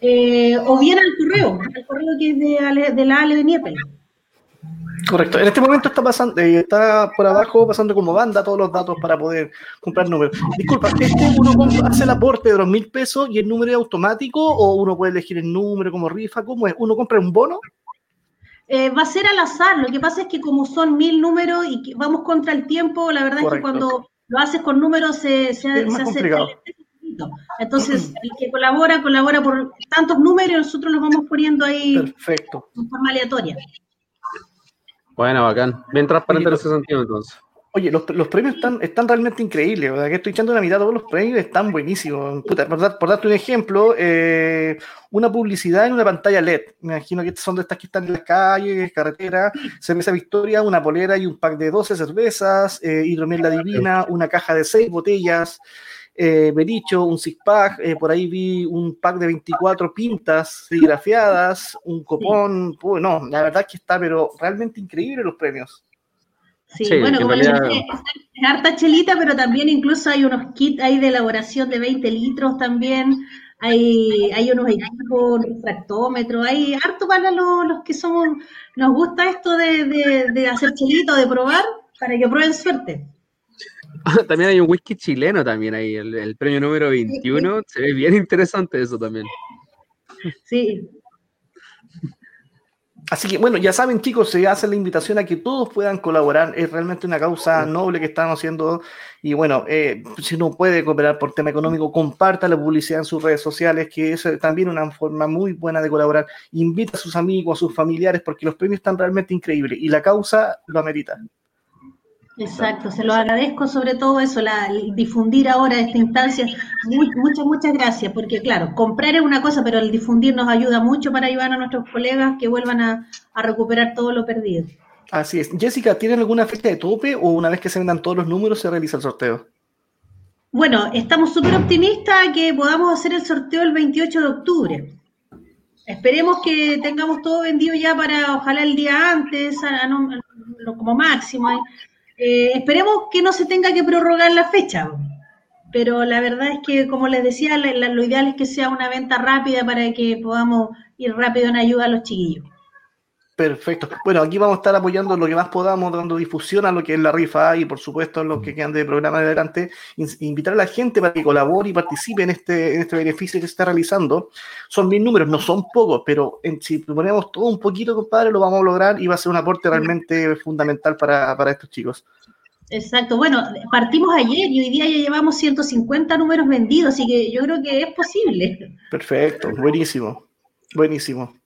eh, o bien al correo, al correo que es de, Ale- de la Ale de Niepel. Correcto. En este momento está pasando, eh, está por abajo pasando como banda todos los datos para poder comprar números. Disculpa, ¿este uno hace el aporte de los mil pesos y el número es automático o uno puede elegir el número como rifa? ¿Cómo es? ¿Uno compra un bono? Eh, va a ser al azar, lo que pasa es que como son mil números y que vamos contra el tiempo, la verdad es que cuando lo haces con números se, se, se hace complicado. Entonces, el que colabora, colabora por tantos números y nosotros los vamos poniendo ahí Perfecto. de forma aleatoria. Bueno, bacán. Bien transparente en ese sentido, entonces. Oye, los, los premios están, están realmente increíbles, ¿verdad? Que estoy echando una mirada, todos los premios están buenísimos. Puta, por, dar- por darte un ejemplo, eh, una publicidad en una pantalla LED. Me imagino que son de estas que están en las calles, carreteras, cerveza Victoria, una polera y un pack de 12 cervezas, eh, hidromiel la divina, una caja de 6 botellas, eh, Bericho, un six pack, eh, por ahí vi un pack de 24 pintas serigrafiadas, un copón, Puh, no, la verdad es que está, pero realmente increíble los premios. Sí, Sí, bueno, en como realidad- les dije, es, harta chelita, pero también incluso hay unos kits ahí de elaboración de 20 litros también. hay, hay unos equipos, un refractómetro, hay harto para los, los que somos, nos gusta esto de, de, hacer chelito, de probar, para que prueben suerte. también hay un whisky chileno también ahí, el, el premio número 21, se ve bien interesante eso también. Sí, Así que bueno, ya saben chicos, se hace la invitación a que todos puedan colaborar. Es realmente una causa noble que están haciendo. Y bueno, eh, si no puede cooperar por tema económico, comparta la publicidad en sus redes sociales, que es también una forma muy buena de colaborar. Invita a sus amigos, a sus familiares, porque los premios están realmente increíbles y la causa lo amerita. Exacto, se lo agradezco sobre todo eso, la, difundir ahora esta instancia. muchas, muchas gracias, porque claro, comprar es una cosa, pero el difundir nos ayuda mucho para ayudar a nuestros colegas que vuelvan a, recuperar todo lo perdido. Así es. Jessica, ¿tienen alguna fecha de tope o una vez que se vendan todos los números se realiza el sorteo? Bueno, estamos súper optimistas que podamos hacer el sorteo el 28 de octubre. Esperemos que tengamos todo vendido ya para, ojalá el día antes, como máximo. ¿eh? Eh, esperemos que no se tenga que prorrogar la fecha, pero la verdad es que, como les decía, lo ideal es que sea una venta rápida para que podamos ir rápido en ayuda a los chiquillos. Perfecto. Bueno, aquí vamos a estar apoyando lo que más podamos, dando difusión a lo que es la rifa y, por supuesto, los que quedan de programa de adelante, invitar a la gente para que colabore y participe en este, en este beneficio que se está realizando. Son mil números, no son pocos, pero si ponemos todo un poquito, compadre, lo vamos a lograr y va a ser un aporte realmente fundamental para, para estos chicos. Exacto. Bueno, partimos ayer y hoy día ya llevamos 150 números vendidos, así que yo creo que es posible. Perfecto, buenísimo, buenísimo.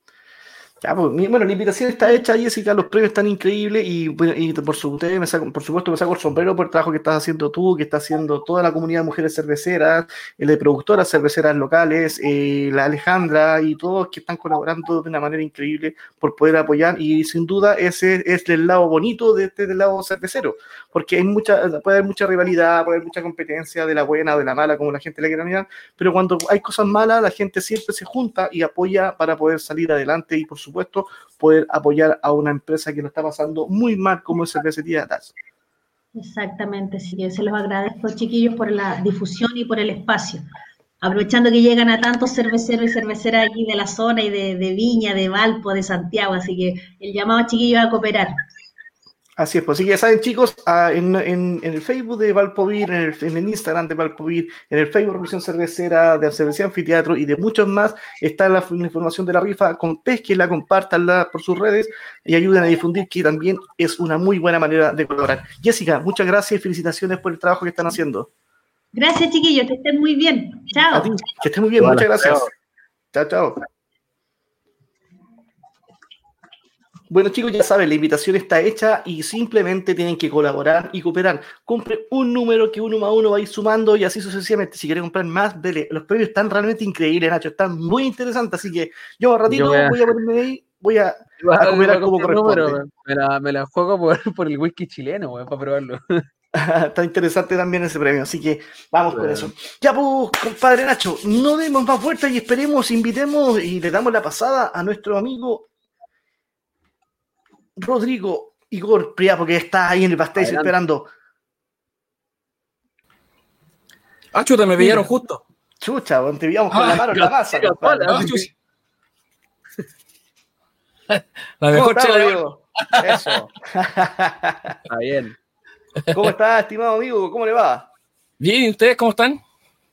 Pues, bueno, la invitación está hecha, Jessica, los premios están increíbles y, por, su, me saco, por supuesto me saco el sombrero por el trabajo que estás haciendo tú, que está haciendo toda la comunidad de mujeres cerveceras, el de productoras cerveceras locales, eh, la Alejandra y todos que están colaborando de una manera increíble por poder apoyar y sin duda ese es el lado bonito de este del lado cervecero, porque hay mucha, puede haber mucha rivalidad, puede haber mucha competencia de la buena o de la mala, como la gente le quiera mirar, pero cuando hay cosas malas, la gente siempre se junta y apoya para poder salir adelante y por supuesto poder apoyar a una empresa que lo está pasando muy mal como es Cervecería TAS. Exactamente, sí, se los agradezco, chiquillos, por la difusión y por el espacio. Aprovechando que llegan a tantos cerveceros y cerveceras aquí de la zona y de, de Viña, de Valpo, de Santiago, así que el llamado a chiquillos a cooperar. Así es, pues así que ya saben chicos, ah, en, el Facebook de Valpovir, en el, Instagram de Valpovir, en el Facebook de Revisión Cervecera, de Cervecería Anfiteatro y de muchos más, está la, información de la rifa, con la compártanla por sus redes y ayuden a difundir que también es una muy buena manera de colaborar. Jessica, muchas gracias y felicitaciones por el trabajo que están haciendo. Gracias chiquillos, que estén muy bien. Chao. que estén muy bien, muchas gracias. chao. chao. Bueno chicos, ya saben, la invitación está hecha y simplemente tienen que colaborar y cooperar. Compre un número que uno más uno va a ir sumando y así sucesivamente. Si quieren comprar más, dele. Los premios están realmente increíbles, Nacho. Están muy interesantes. Así que yo un ratito voy, a... ponerme ahí, voy a, a cooperar como corresponde. Me la, me la juego por, el whisky chileno, para probarlo. Está interesante también ese premio, así que vamos con eso. Ya pues, compadre Nacho, no demos más vueltas y esperemos, invitemos y le damos la pasada a nuestro amigo Rodrigo Igor Priapo, que está ahí en el pastel esperando. Ah, chuta, me pillaron justo. Chucha, te pillamos con la ah, mano en la masa. Ah, la mejor chela Eso. Está bien. ¿Cómo está, estimado amigo? ¿Cómo le va? Bien, ¿y ustedes cómo están?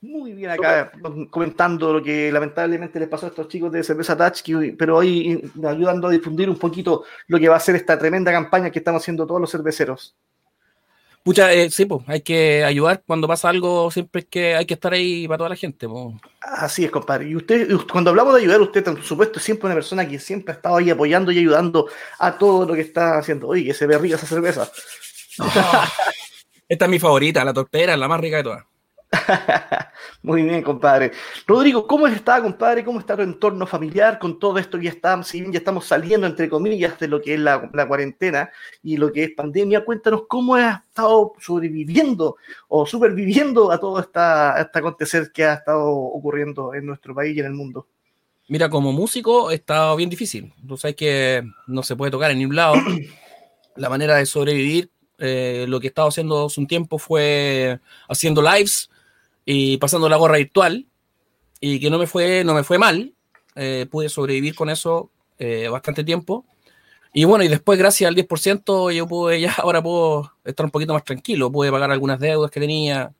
Muy bien acá, comentando lo que lamentablemente les pasó a estos chicos de Cerveza Touch, pero hoy ayudando a difundir un poquito lo que va a ser esta tremenda campaña que estamos haciendo todos los cerveceros. Pucha, eh, sí, pues hay que ayudar cuando pasa algo, siempre es que hay que estar ahí para toda la gente. Así es, compadre. Y usted, cuando hablamos de ayudar, usted, por supuesto, es siempre una persona que siempre ha estado ahí apoyando y ayudando a todo lo que está haciendo. Oye, que se ve rica esa cerveza. esta es mi favorita, la tortera, la más rica de todas. Muy bien, compadre. Rodrigo, ¿cómo está, compadre? ¿Cómo está tu entorno familiar con todo esto ya estamos, si ya estamos saliendo, entre comillas, de lo que es la, cuarentena y lo que es pandemia? Cuéntanos cómo has estado sobreviviendo o superviviendo a todo esta, este acontecer que ha estado ocurriendo en nuestro país y en el mundo. Mira, como músico estado bien difícil. Tú sabes que no se puede tocar en ningún lado. La manera de sobrevivir, eh, lo que he estado haciendo hace un tiempo fue haciendo lives y pasando la gorra virtual. y que no me fue, no me fue mal. Eh, pude sobrevivir con eso eh, bastante tiempo. Y bueno, y después, gracias al 10%, yo pude ya, ahora puedo estar un poquito más tranquilo, pude pagar algunas deudas que tenía.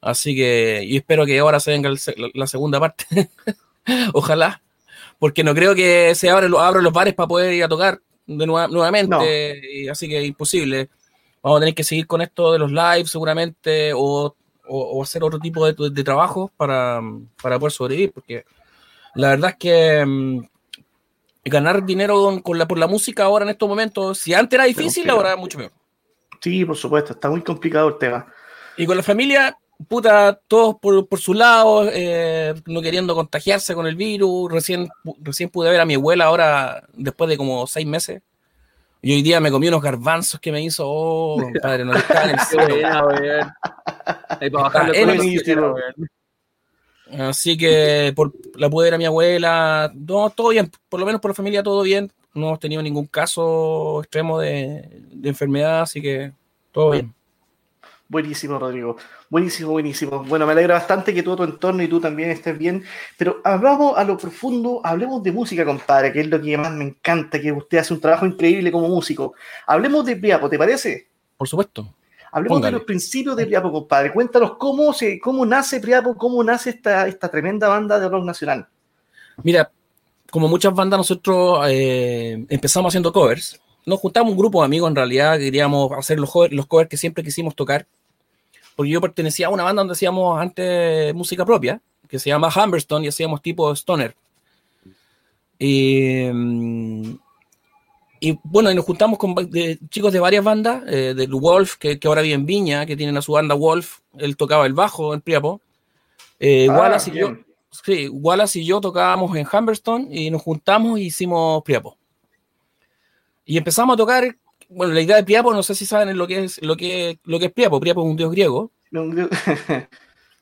Así que, y espero que ahora se venga la segunda parte. Ojalá. Porque no creo que se abran, los bares para poder ir a tocar de nuevamente. Y así que imposible. Vamos a tener que seguir con esto de los lives seguramente o, hacer otro tipo de, trabajo para, para, poder sobrevivir. Porque la verdad es que mm, ganar dinero con, la, por la música ahora en estos momentos, si antes era difícil, ahora es mucho peor. Sí, por supuesto, está muy complicado el tema. Y con la familia, puta, todos por, por su lado, eh, no queriendo contagiarse con el virus. Recién, recién pude ver a mi abuela ahora, después de como seis meses. Y hoy día me comí unos garbanzos que me hizo, oh, compadre, no está en el cielo. Ahí para Así que por, la pude ver a mi abuela, no, todo bien, por lo menos por la familia todo bien. No hemos tenido ningún caso extremo de, de enfermedad, así que todo bien. Buenísimo, Rodrigo. Buenísimo, buenísimo. Bueno, me alegra bastante que todo tu entorno y tú también estés bien. Pero hablamos a lo profundo, hablemos de música, compadre, que es lo que más me encanta, que usted hace un trabajo increíble como músico. Hablemos de Priapo, ¿te parece? Por supuesto. Hablemos de los principios de Priapo, compadre. Cuéntanos cómo, se, cómo nace Priapo, cómo nace esta, esta tremenda banda de rock nacional. Mira, como muchas bandas, nosotros eh, empezamos haciendo covers. Nos juntamos un grupo de amigos, en realidad, queríamos hacer los, los covers que siempre quisimos tocar porque yo pertenecía a una banda donde hacíamos antes música propia, que se llama Humberstone, y hacíamos tipo stoner. Y, mm, y bueno, y nos juntamos con chicos de varias bandas, eh, de Wolf, que, que, ahora vive en Viña, que tienen a su banda Wolf, él tocaba el bajo en Priapo. Eh, ah, Wallace, y yo, sí, Wallace y yo tocábamos en Humberstone y nos juntamos y hicimos Priapo. Y empezamos a tocar bueno, la idea de Priapo, no sé si saben lo que es lo que, lo que es Priapo. Priapo es un dios griego.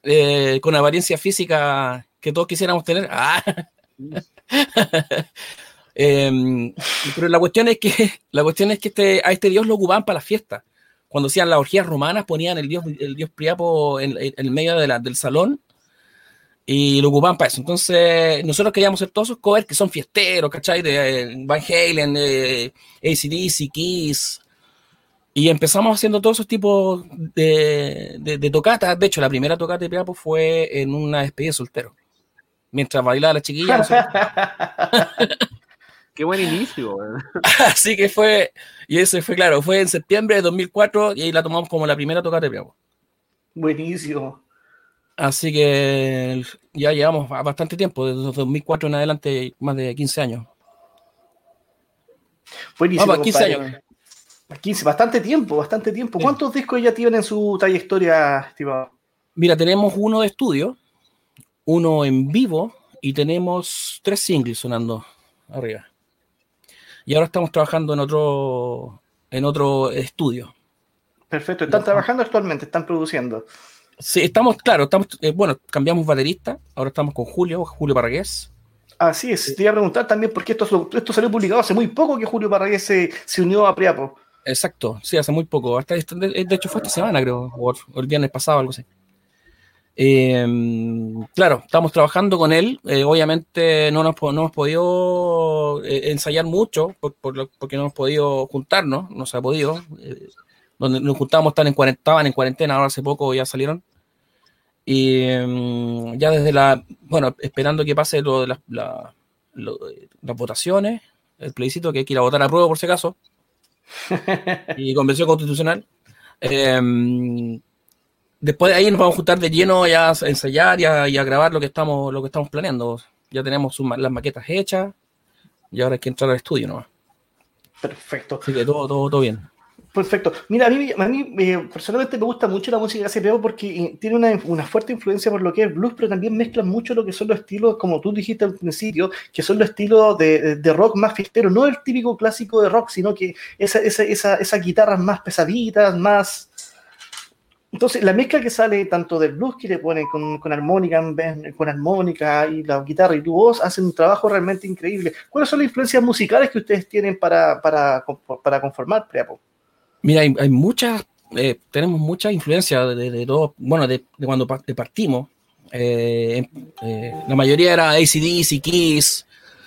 Eh, con apariencia física que todos quisiéramos tener. Ah. Em, pero la cuestión es que la cuestión es que este, a este dios lo ocupaban para las fiestas. Cuando hacían las orgías romanas, ponían el dios, el dios Priapo en, el medio de la, del salón y lo ocupaban para eso. Entonces, nosotros queríamos hacer todos esos covers que son fiesteros, ¿cachai? De eh, Van Halen, de ACDC, Kiss. Y empezamos haciendo todos esos tipos de, de, tocatas. De hecho, la primera tocata de Piapo fue en una despedida de soltero. Mientras bailaba la chiquilla. Qué buen inicio. Así que fue, y eso fue claro, fue en septiembre de 2004 y ahí la tomamos como la primera tocata de Piapo. Buenísimo. Así que ya llevamos bastante tiempo, desde 2004 en adelante, más de 15 años. Buenísimo. 15 años. 15, bastante tiempo, bastante tiempo. ¿Cuántos discos ya tienen en su trayectoria, estimado? Mira, tenemos uno de estudio, uno en vivo y tenemos tres singles sonando arriba. Y ahora estamos trabajando en otro, en otro estudio. Perfecto, están trabajando actualmente, están produciendo. Sí, estamos, claro, estamos, eh, bueno, cambiamos baterista, ahora estamos con Julio, Julio Parragués. Así es, te iba a preguntar también porque esto, esto salió publicado hace muy poco que Julio Parragués se, unió a Priapo. Exacto, sí, hace muy poco. Hasta, de, hecho, fue esta semana, creo, o el viernes pasado, algo así. Em, claro, estamos trabajando con él. Eh, obviamente no, nos, no hemos podido eh, ensayar mucho porque no hemos podido juntarnos, no se ha podido donde nos juntábamos, estaban en, cuarentena, en cuarentena, ahora hace poco ya salieron. Y em, ya desde la, bueno, esperando que pase lo de las, las votaciones, el plebiscito, que hay que ir a votar a prueba por si acaso, y convención constitucional. Em, después de ahí nos vamos a juntar de lleno ya a ensayar y a, grabar lo que estamos, lo que estamos planeando. Ya tenemos las maquetas hechas y ahora hay que entrar al estudio nomás. Perfecto. Así que todo, todo, todo bien. Perfecto. Mira, a mí, a mí eh, personalmente me gusta mucho la música que hace porque eh, tiene una, una, fuerte influencia por lo que es blues, pero también mezcla mucho lo que son los estilos, como tú dijiste al principio, que son los estilos de, de rock más fiestero, no el típico clásico de rock, sino que esa, esa, esa, esas guitarras más pesaditas, más... Entonces, la mezcla que sale tanto del blues que le ponen con, con armónica, con armónica y la guitarra y tu voz, hacen un trabajo realmente increíble. ¿Cuáles son las influencias musicales que ustedes tienen para, para, para conformar Preapo? Mira, hay, muchas, eh, tenemos mucha influencia de, todo, bueno, de, cuando partimos, Eh, eh, la mayoría era ACDC, Kiss.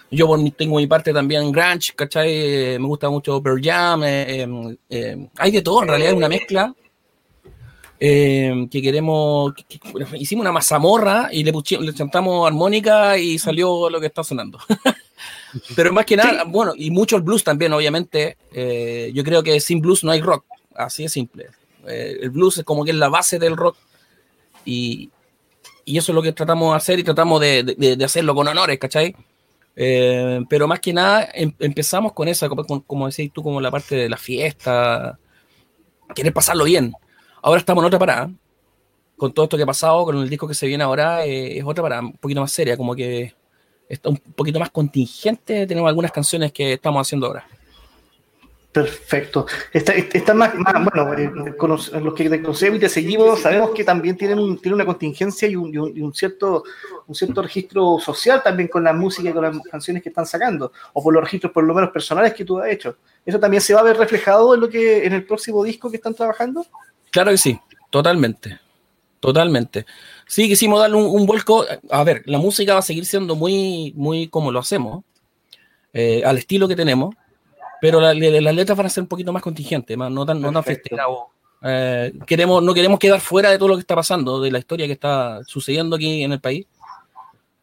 Yo tengo mi parte también Grunge, ¿cachai? Me gusta mucho Pearl Jam. hay de todo, en realidad es una mezcla. Que queremos. hicimos una mazamorra y le, le chantamos armónica y salió lo que está sonando. Pero más que nada, bueno, y mucho el blues también, obviamente. yo creo que sin blues no hay rock. Así de simple. el blues es como que es la base del rock. Y, y eso es lo que tratamos de hacer y tratamos de, hacerlo con honores, ¿cachai? Eh, pero más que nada em, empezamos con esa, como, como decís tú, como la parte de la fiesta, querer pasarlo bien. Ahora estamos en otra parada, con todo esto que ha pasado, con el disco que se viene ahora, eh, es otra parada, un poquito más seria, como que está un poquito más contingente, tenemos algunas canciones que estamos haciendo ahora. Perfecto. Está, está más, bueno, eh, los que te conocemos y te seguimos, sabemos que también tienen, un, una contingencia y un, y un, cierto, un cierto registro social también con la música y con las canciones que están sacando, o por los registros por lo menos personales que tú has hecho. ¿Eso también se va a ver reflejado en lo que en el próximo disco que están trabajando? Claro que sí, totalmente. Totalmente. Sí, quisimos darle un, vuelco. A ver, la música va a seguir siendo muy, muy como lo hacemos, eh, al estilo que tenemos pero las letras van a ser un poquito más contingentes, más, no tan, no tan eh, queremos, no queremos quedar fuera de todo lo que está pasando, de la historia que está sucediendo aquí en el país.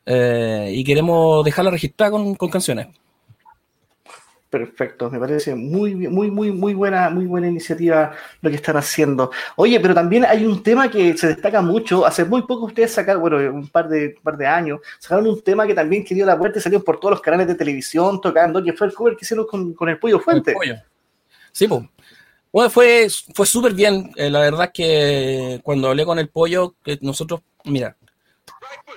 Eh, y queremos dejarla registrada con, con canciones. Perfecto, me parece muy, muy, muy, muy buena, muy buena iniciativa lo que están haciendo. Oye, pero también hay un tema que se destaca mucho. Hace muy poco ustedes sacaron, bueno, un par de, par de años, sacaron un tema que también que dio la vuelta y salió por todos los canales de televisión tocando, que fue el cover que hicieron con, el Pollo Fuente. Sí, pues. Bueno, fue, fue súper bien. Eh, la verdad que cuando hablé con el Pollo, nosotros, mira,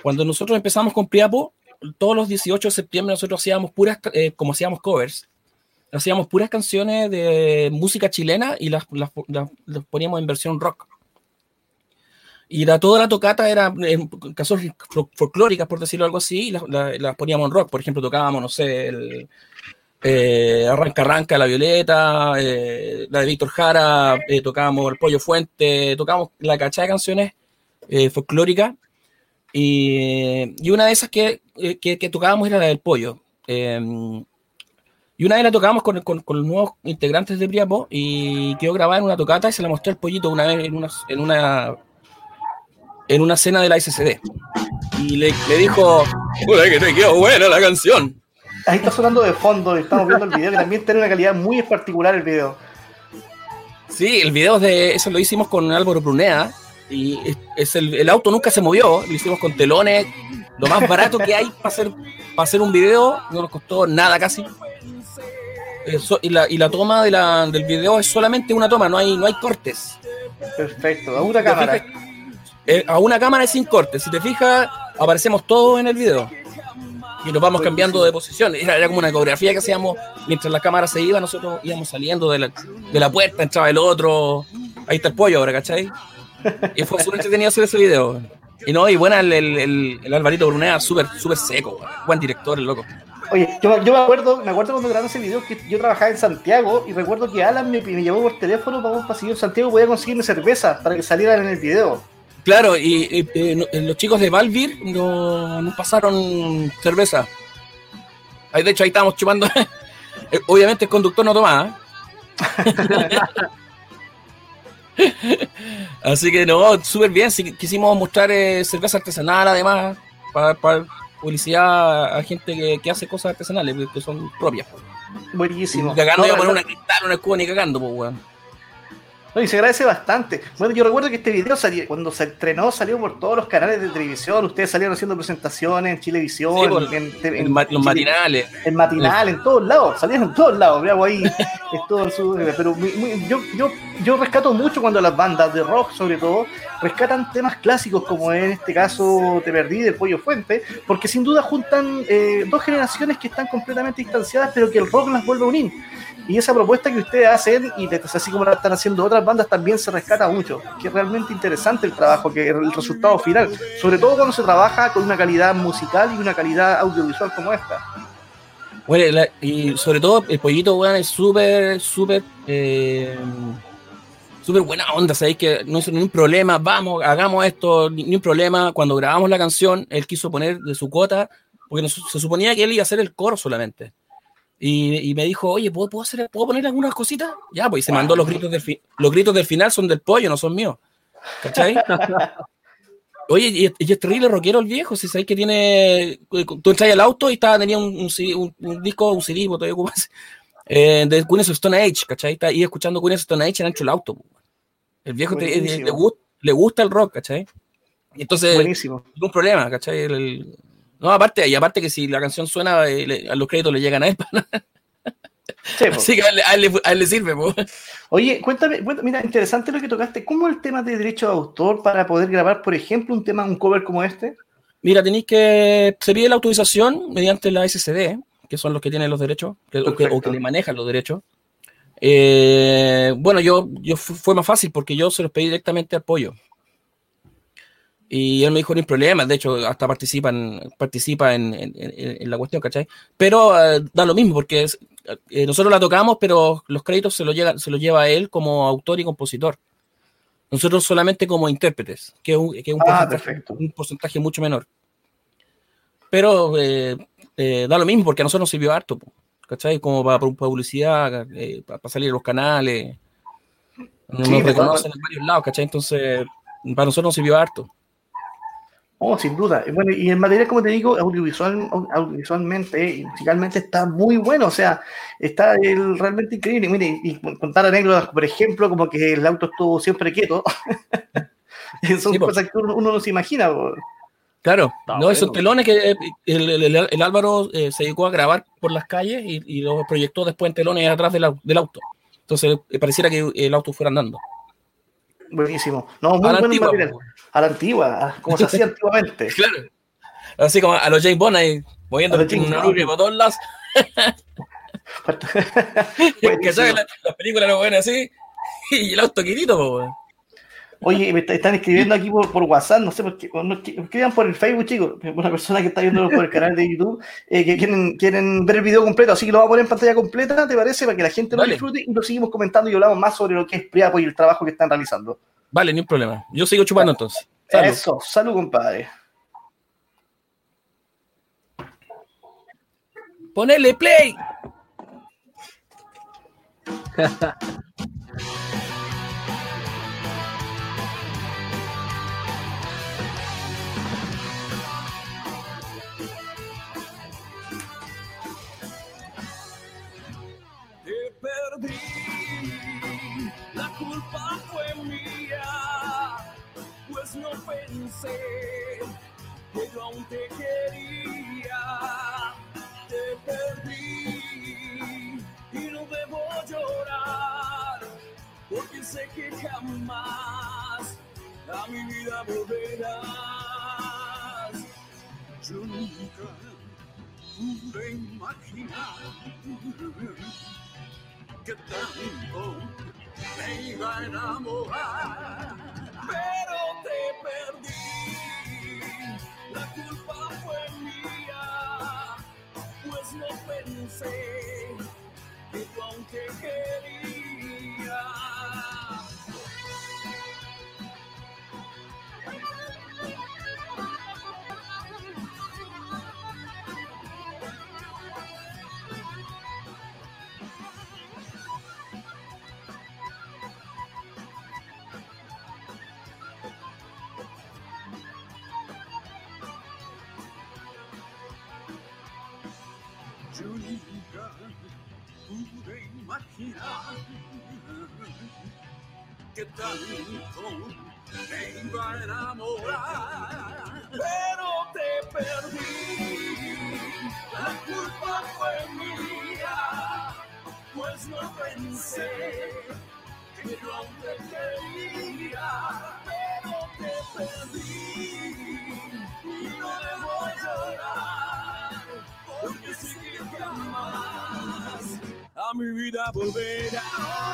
cuando nosotros empezamos con Priapo, todos los 18 de septiembre nosotros hacíamos puras, eh, como hacíamos covers, hacíamos puras canciones de música chilena y las, las, poníamos en versión rock. Y la, toda la tocata era en canciones folclóricas, por decirlo algo así, y las, poníamos en rock. Por ejemplo, tocábamos, no sé, el, eh, Arranca Arranca la Violeta, eh, la de Víctor Jara, eh, tocábamos El Pollo Fuente, tocábamos la cachada de canciones folclóricas. Y, y, una de esas que, que, que, tocábamos era la del Pollo. Y una vez la tocábamos con, con, los nuevos integrantes de Priapo y quedó grabada en una tocata y se la mostré al pollito una vez en una, en una, en una cena de la SCD. Y le, le dijo, que te quedó buena la canción. Ahí está sonando de fondo y estamos viendo el video que también tiene una calidad muy particular el video. Sí, el video de eso lo hicimos con Álvaro Brunea y es el, el, auto nunca se movió, lo hicimos con telones, lo más barato que hay para hacer, para hacer un video, no nos costó nada casi. Eh, y, la, y, la, toma de la, del video es solamente una toma, no hay, no hay cortes. Perfecto, a una cámara. Eh, a una cámara sin cortes. Si te fijas, aparecemos todos en el video. Y nos vamos cambiando de posición. Era, era, como una coreografía que hacíamos mientras la cámara se iba, nosotros íbamos saliendo de la, de la puerta, entraba el otro. Ahí está el pollo ahora, ¿cachai? Y fue súper entretenido hacer ese video. Y no, y buena el, el, el, Alvarito Brunea, súper, súper seco, buen director, el loco. Oye, yo, me acuerdo, me acuerdo cuando grabé ese video que yo trabajaba en Santiago y recuerdo que Alan me, me llevó por teléfono para un pasillo en Santiago voy a conseguirme cerveza para que salieran en el video. Claro, y, los chicos de Valvir nos no pasaron cerveza. Ahí, de hecho, ahí estábamos chupando. Obviamente el conductor no tomaba. Así que no, súper bien. quisimos mostrar eh, cerveza artesanal además para, para publicidad a gente que, hace cosas artesanales, que son propias. Buenísimo. cagando no, a poner una cristal, una escudo ni cagando, pues, weón. No, y se agradece bastante. Bueno, yo recuerdo que este video salió, cuando se estrenó salió por todos los canales de televisión. Ustedes salieron haciendo presentaciones en Chilevisión, en, en, los matinales. En matinal, en todos lados. Salieron en todos lados. Veamos ahí. todo su, pero yo, yo, yo rescato mucho cuando las bandas de rock, sobre todo, rescatan temas clásicos como en este caso Te Perdí del Pollo Fuente, porque sin duda juntan eh, dos generaciones que están completamente distanciadas, pero que el rock las vuelve a unir. Y esa propuesta que ustedes hacen, y así como la están haciendo otras bandas, también se rescata mucho. Que es realmente interesante el trabajo, que el resultado final. Sobre todo cuando se trabaja con una calidad musical y una calidad audiovisual como esta. Bueno, y sobre todo el pollito, weón, es súper, súper, eh, súper buena onda, ¿sabéis? Que no hizo ningún problema, vamos, hagamos esto, ni, un problema. Cuando grabamos la canción, él quiso poner de su cuota, porque se suponía que él iba a hacer el coro solamente. Y, me dijo, oye, ¿puedo, hacer, ¿puedo poner algunas cositas? Ya, pues y se mandó los gritos del los gritos del final son del pollo, no son míos. ¿Cachai? Oye, y, y, es terrible rockero el viejo, si sabéis que tiene. Tú entras al auto y estaba, tenía un, un, disco, un CD, todavía eh, de Queen of Stone Age, ¿cachai? Está ahí escuchando Queen of Stone Age en ancho el auto. El viejo le, gusta el rock, ¿cachai? Entonces, Buenísimo. ningún problema, ¿cachai? no, aparte, y aparte que si la canción suena, eh, a los créditos le llegan a él. Sí, Así que a él, le sirve. Oye, cuéntame, mira, interesante lo que tocaste. ¿Cómo el tema de derecho de autor para poder grabar, por ejemplo, un tema, un cover como este? Mira, tenéis que. Se pide la autorización mediante la SCD, que son los que tienen los derechos, o, que, le manejan los derechos. Eh, bueno, yo, yo fue más fácil porque yo se los pedí directamente al pollo. Y él me dijo, no hay problema, de hecho, hasta participa en, participa en, la cuestión, ¿cachai? Pero eh, da lo mismo, porque eh, nosotros la tocamos, pero los créditos se los, llega, se los lleva él como autor y compositor. Nosotros solamente como intérpretes, que es un, que un, ah, porcentaje, un porcentaje, mucho menor. Pero eh, da lo mismo porque a nosotros nos sirvió harto, ¿cachai? Como para, publicidad, eh, para, salir a los canales. Nos, reconocen en varios lados, ¿cachai? Entonces, para nosotros nos sirvió harto. Oh, sin duda. Bueno, y en materia, como te digo, audiovisual, audiovisualmente y musicalmente está muy bueno. O sea, está el, realmente increíble. Mire, y contar anécdotas, por ejemplo, como que el auto estuvo siempre quieto. Son cosas que uno, no se imagina. Claro, no, esos telones que eh, el, Álvaro eh, se dedicó a grabar por las calles y, y los proyectó después en telones atrás del, auto. Entonces eh, pareciera que el auto fuera andando. Buenísimo. No, muy buen material. A la antigua, como se hacía antiguamente. Claro. Así como a los James Bond ahí, moviendo una nube por todos lados. que sabes, las la películas lo ven así y el auto quitito, pues. Oye, me están escribiendo aquí por, por WhatsApp, no sé por qué, escriban por el Facebook, chicos, una persona que está viendo por el canal de YouTube, eh, que quieren, quieren ver el video completo, así que lo vamos a poner en pantalla completa, ¿te parece? Para que la gente lo disfrute y lo seguimos comentando y hablamos más sobre lo que es Priapo y el trabajo que están realizando. Vale, ni un problema. Yo sigo chupando entonces. Eso, salud, compadre. Ponele play. la culpa fue mía, pues no pensé que yo aún te quería, te perdí y no debo llorar, porque sé que jamás a mi vida volverás. Yo nunca pude imaginar que tanto me iba a enamorar, pero te perdí. La culpa fue mía, pues no pensé que tú aunque quería. Mi vida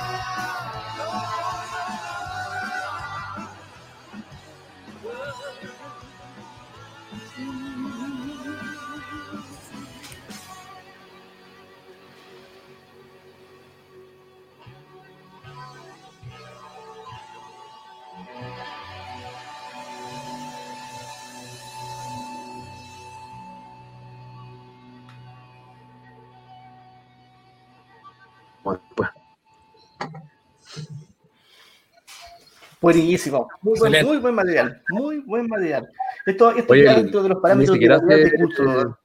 Buenísimo, muy buen, muy buen material, muy buen material. Esto, esto Oye, está dentro de los parámetros ni siquiera de, calidad se- de culto.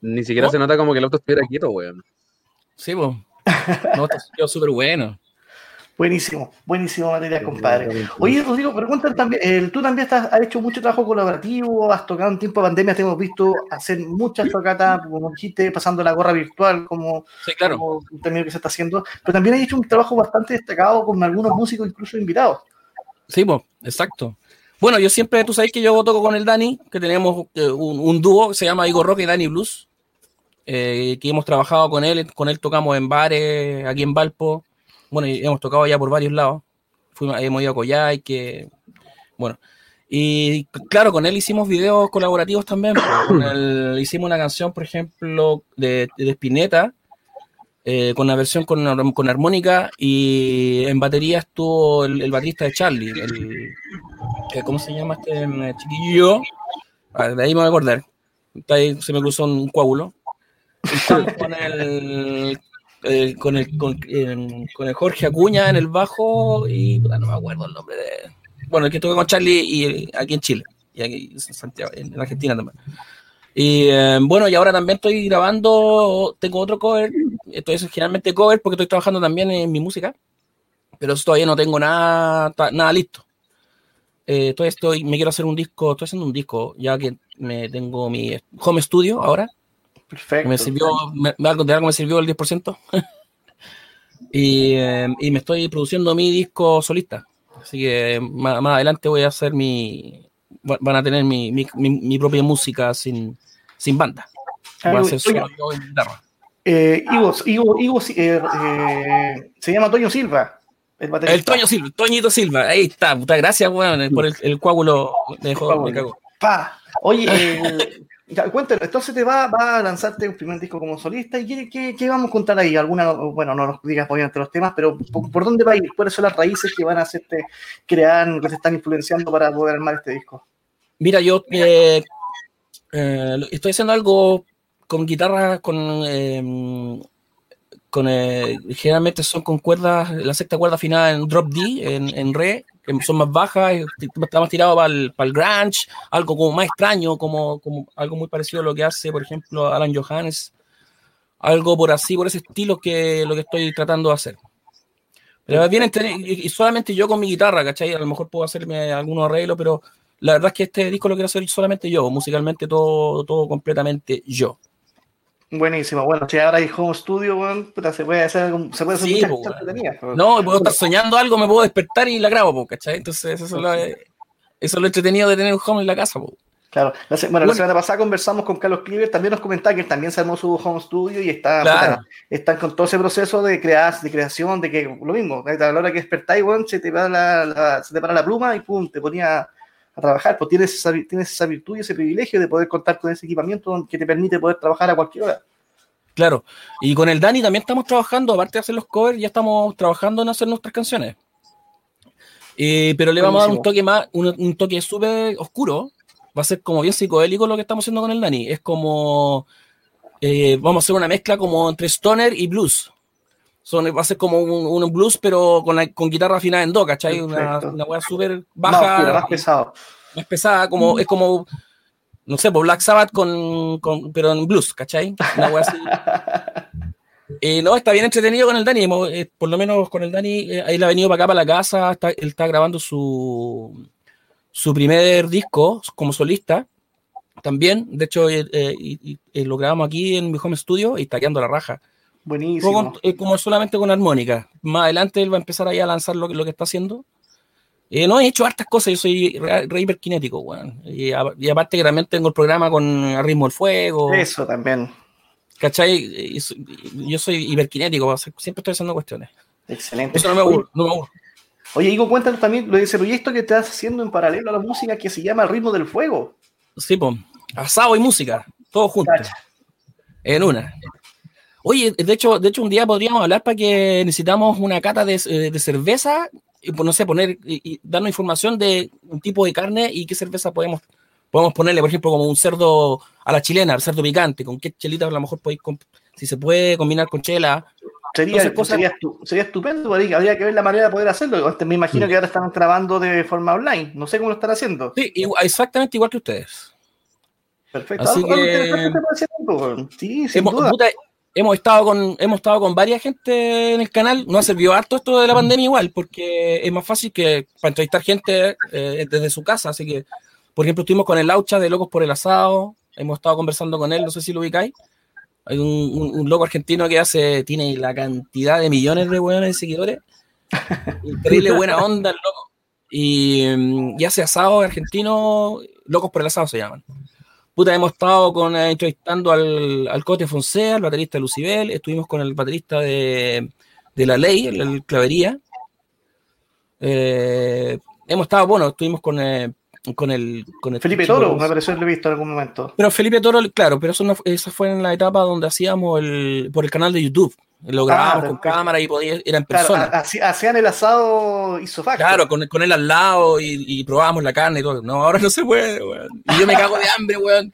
Ni siquiera ¿No? se nota como que el auto estuviera quieto, weón. Sí, pues. No, está quedó súper bueno. Buenísimo, buenísimo material, compadre. Oye, Rodrigo, preguntan también, eh, tú también estás, has hecho mucho trabajo colaborativo, has tocado en tiempo de pandemia, te hemos visto hacer muchas tocatas, como dijiste, pasando la gorra virtual, como, Sí, claro. como un término que se está haciendo, pero también has hecho un trabajo bastante destacado con algunos músicos, incluso invitados. Sí, pues, exacto. Bueno, yo siempre, tú sabes que yo toco con el Dani, que tenemos eh, un, un dúo que se llama Igor Rock y Dani Blues, eh, que hemos trabajado con él, con él tocamos en bares, aquí en Valpo, bueno, hemos tocado ya por varios lados, Fuimos, hemos ido a Coyhai, que, bueno, y claro, con él hicimos videos colaborativos también, con él hicimos una canción, por ejemplo, de, de Spinetta, eh, con una versión con, con armónica y en batería estuvo el, el baterista de Charlie, el, eh, ¿cómo se llama este eh, chiquillo? Ah, de ahí me voy a acordar. Ahí, se me cruzó un coágulo. Estamos con el, eh, con, el con, el Jorge Acuña en el bajo y no me acuerdo el nombre de. Bueno, el que toca con Charlie y eh, aquí en Chile y aquí en Santiago, en Argentina también. Y eh, bueno, y ahora también estoy grabando, tengo otro cover, esto es generalmente cover porque estoy trabajando también en mi música, pero todavía no tengo nada, nada listo. Eh, todavía estoy, me quiero hacer un disco, estoy haciendo un disco, ya que me tengo mi home studio ahora, Perfecto. me sirvió, me, me- de algo me sirvió el 10%. y, eh, y me estoy produciendo mi disco solista. Así que más, más adelante voy a hacer mi. va- Van a tener mi, mi, mi- mi propia música sin, sin banda. Voy a Ah, hacer solo yo en guitarra. eh, Ivo, Ivo, Ivo, eh, eh, se llama Toño Silva. El, baterista. El Toño Silva, Toñito Silva, ahí está, puta, gracias, weón, por el, el coágulo. Me dejó, me cagó. Pa. Oye, eh, ya, cuéntanos, entonces te va, a lanzarte un primer disco como solista y ¿qué, vamos a contar ahí? Alguna, bueno, no nos digas obviamente los temas, pero ¿por, dónde va a ir? ¿Cuáles son las raíces que van a hacerte crear, que te están influenciando para poder armar este disco? Mira, yo eh, eh, estoy haciendo algo con guitarra, con, eh, generalmente son con cuerdas, la sexta cuerda afinada en drop D, en re, son más bajas, y está más tirado para el, para el grunge, algo como más extraño, como, como algo muy parecido a lo que hace, por ejemplo, Alan Johannes, algo por así, por ese estilo que lo que estoy tratando de hacer. Pero bien y solamente yo con mi guitarra, ¿cachai? A lo mejor puedo hacerme algunos arreglos, pero la verdad es que este disco lo quiero hacer solamente yo, musicalmente todo, todo completamente yo. Buenísimo, bueno, si ahora hay home studio, bueno, puta, se puede hacer, algo- se puede hacer Sí, muchas cosas. No, puedo estar soñando algo, me puedo despertar y la grabo, po, ¿cachai? Entonces eso es lo, eso es lo entretenido de tener un home en la casa. po. Claro, la se- bueno, la Bueno. semana pasada conversamos con Carlos Cliver, también nos comentaba que él también se armó su home studio y está, Claro. puta, están con todo ese proceso de, crear, de creación, de que lo mismo, a la hora que despertáis, weón, se te, va la, la- se te para la pluma y pum, te ponía a trabajar, pues tienes esa, tienes esa virtud y ese privilegio de poder contar con ese equipamiento que te permite poder trabajar a cualquier hora. Claro. Y con el Dani también estamos trabajando, aparte de hacer los covers, ya estamos trabajando en hacer nuestras canciones. Eh, pero le vamos a dar un toque más, un, un toque súper oscuro. Va a ser como bien psicodélico lo que estamos haciendo con el Dani. Es como. eh, vamos a hacer una mezcla como entre stoner y blues. Son, va a ser como un, un blues, pero con, la- con guitarra afinada en do, ¿cachai? Una, Perfecto. una weá súper más baja, oscuro, más pesado. más pesada, como, es como, no sé, por Black Sabbath con, con- pero en blues, ¿cachai? Una wea así. Eh, no, está bien entretenido con el Dani, eh, por lo menos con el Dani, eh, él ha venido para acá, para la casa, está- él está grabando su, su primer disco como solista, también, de hecho, eh, lo grabamos aquí en mi home studio y está quedando la raja. Buenísimo. Como, eh, como solamente con armónica. Más adelante él va a empezar ahí a lanzar lo, que- lo que está haciendo. Eh, no he hecho hartas cosas, yo soy re, re hiperkinético, weón. Y, a- y aparte que también tengo el programa con Ritmo del Fuego, Eso también. ¿cachai? Yo soy hiperkinético, siempre estoy haciendo cuestiones. Excelente. Eso no me aburre, no me aburre. Oye, Igo, cuéntanos también lo de ese proyecto que estás haciendo en paralelo a la música que se llama Ritmo del Fuego. Sí, pues, asado y música, todo junto, Cacha. en una. Oye, de hecho, de hecho un día podríamos hablar para que necesitamos una cata de, eh, de cerveza y pues, no sé, poner y, y darnos información de un tipo de carne y qué cerveza podemos podemos ponerle, por ejemplo, como un cerdo a la chilena, el cerdo picante, con qué chelitas a lo mejor podéis, si se puede combinar con chela, Sería, sería, sería, estupendo, habría que ver la manera de poder hacerlo. Me imagino que ahora están grabando de forma online. No sé cómo lo están haciendo. Sí, exactamente igual que ustedes. Perfecto. Así que, sí, sin hemos, duda. Hemos, estado con, hemos estado con varias gente en el canal. No ha servido harto esto de la pandemia igual, porque es más fácil que para entrevistar gente eh, desde su casa. Así que, por ejemplo, estuvimos con el Laucha de Locos por el Asado. Hemos estado conversando con él, no sé si lo ubicáis. Hay un, loco argentino que hace, tiene la cantidad de millones de buenos de seguidores. Increíble buena onda el loco. Y, mm, y, hace asado argentino, locos por el asado se llaman. Puta, hemos estado con, eh, entrevistando al, al Cote Fonseca, el baterista de Lucibel, estuvimos con el baterista de, de La Ley, el, Clavería. Eh, hemos estado, bueno, estuvimos con eh, con el, con el Felipe Toro, me pareció haberlo visto en algún momento. Pero Felipe Toro, claro, pero eso no, esa fue en la etapa donde hacíamos el, por el canal de YouTube. Lo grabábamos con cámara y podía, era en persona. hacían el asado isofacto. Claro, con, con él al lado y, y, probábamos la carne y todo. No, ahora no se puede, weón. Y yo me cago de hambre, weón.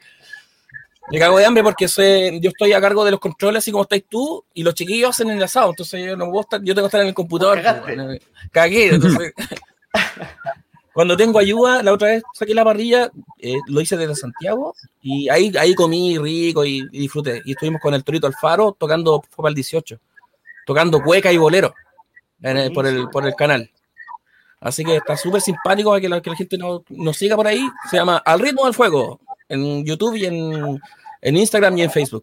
Me cago de hambre porque soy, yo estoy a cargo de los controles, así como estáis tú, y los chiquillos hacen el asado. Entonces yo no puedo estar, yo tengo que estar en el computador. Cagué, entonces. Cuando tengo ayuda, la otra vez saqué la parrilla, eh, lo hice desde Santiago y ahí, ahí comí rico y, disfruté. Y estuvimos con el Torito Alfaro tocando, fue para el 18, tocando cueca y bolero por, el, por el canal. Así que está súper simpático que la, que la gente nos, nos, siga por ahí. Se llama Al ritmo del fuego en YouTube y en, en Instagram y en Facebook.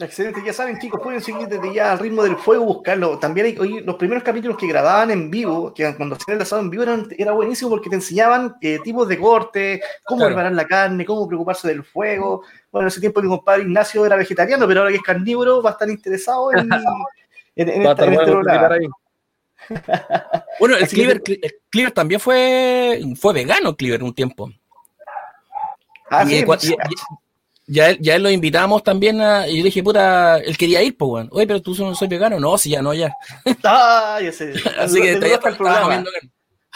Excelente, ya saben chicos, pueden seguir desde ya al ritmo del fuego, buscarlo. También hay, los primeros capítulos que grababan en vivo, que cuando hacían el asado en vivo eran, era buenísimo porque te enseñaban eh, tipos de corte, cómo preparar la carne, cómo preocuparse del fuego. Bueno, en ese tiempo mi compadre Ignacio era vegetariano, pero ahora que es carnívoro va a estar interesado en, en, en, esta, este Bueno, el Cleaver, también fue, fue vegano, Cleaver, un tiempo. Ah, sí, ya, ya él lo invitamos también a, y yo le dije, puta, él quería ir, pues, weón. Oye, pero tú no soy vegano. No, si ya no, ya. Ah, ya sé. Así que ya está el programa.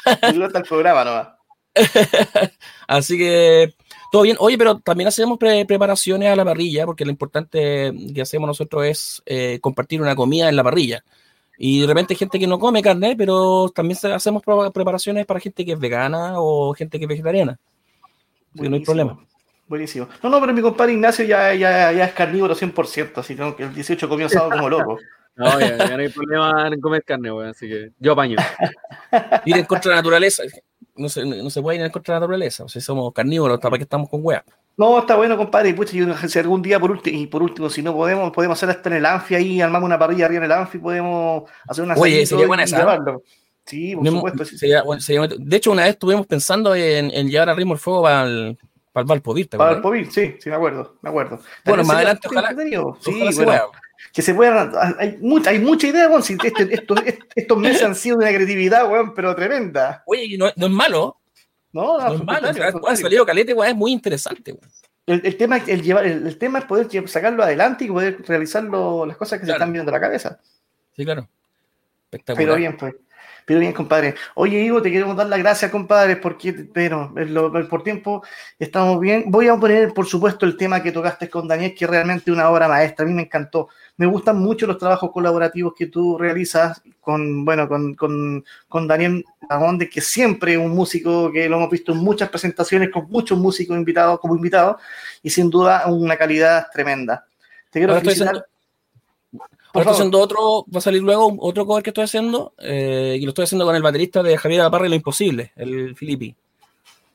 está el programa nomás. Así que todo bien. Oye, pero también hacemos preparaciones a la parrilla, porque lo importante que hacemos nosotros es eh, compartir una comida en la parrilla. Y de repente hay gente que no come carne, pero también hacemos preparaciones para gente que es vegana o gente que es vegetariana. Así que no hay problema. Buenísimo. No, no, pero mi compadre Ignacio ya, ya, ya es carnívoro 100%, así que el 18 comió asado como loco. No, ya, no hay problema en comer carne, weón, así que yo apaño. Ir en contra de la naturaleza, no se, no se puede ir en contra de la naturaleza, o sea, somos carnívoros, ¿para qué estamos con weas? No, está bueno, compadre. Y pucha, si algún día, por último, y por último, si no podemos, podemos hacer esto en el Anfi ahí, armamos una parrilla arriba en el Anfi, podemos hacer una Oye, sería buena esa. Sí, por supuesto. Sí. Sería, sería, de hecho, una vez estuvimos pensando en, en llevar a ritmo el fuego para el, para el Valpovir, Para el Valpovir, sí, sí, me acuerdo, me acuerdo. Bueno, más adelante, ojalá. Sí, bueno, que se pueda. Hay, mucha, hay mucha idea, weón. Si este, estos, estos meses han sido de una creatividad, weón, pero tremenda. Oye, no, no es malo. No, no, es malo. Ha salido calete, weón, es muy interesante, weón. El, el, tema, el, llevar, el, tema es poder sacarlo adelante y poder realizar las cosas que se están viendo en la cabeza. Sí, claro. Espectacular. Pero bien, pues. Pero bien, compadre. Oye, Ivo, te queremos dar las gracias, compadre, porque, pero por tiempo estamos bien. Voy a poner, por supuesto, el tema que tocaste con Daniel, que es realmente una obra maestra. A mí me encantó. Me gustan mucho los trabajos colaborativos que tú realizas con, bueno, con, con, con Daniel Agonde, que siempre es un músico que lo hemos visto en muchas presentaciones con muchos músicos invitados como invitados y sin duda una calidad tremenda. Te quiero felicitar. Ahora estoy haciendo otro, va a salir luego otro cover que estoy haciendo, eh, y lo estoy haciendo con el baterista de Javier Aparra y Lo Imposible, el Filippi.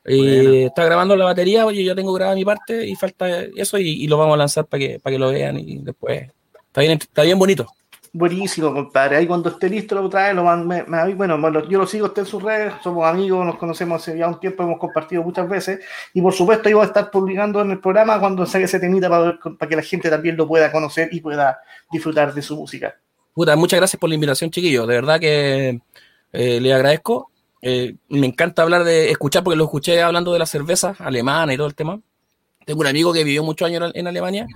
Y está grabando la batería, oye, yo tengo grabada mi parte y falta eso y, lo vamos a lanzar para que, para que lo vean y después. Está bien, está bien bonito. Buenísimo, compadre. Ahí cuando esté listo lo trae, lo me, bueno, yo lo sigo usted en sus redes, somos amigos, nos conocemos hace ya un tiempo, hemos compartido muchas veces y por supuesto iba a estar publicando en el programa cuando salga ese temita para, para que la gente también lo pueda conocer y pueda disfrutar de su música. Puta, muchas gracias por la invitación, chiquillo. De verdad que eh, le agradezco. Eh, me encanta hablar de escuchar porque lo escuché hablando de la cerveza alemana y todo el tema. Tengo un amigo que vivió muchos años en Alemania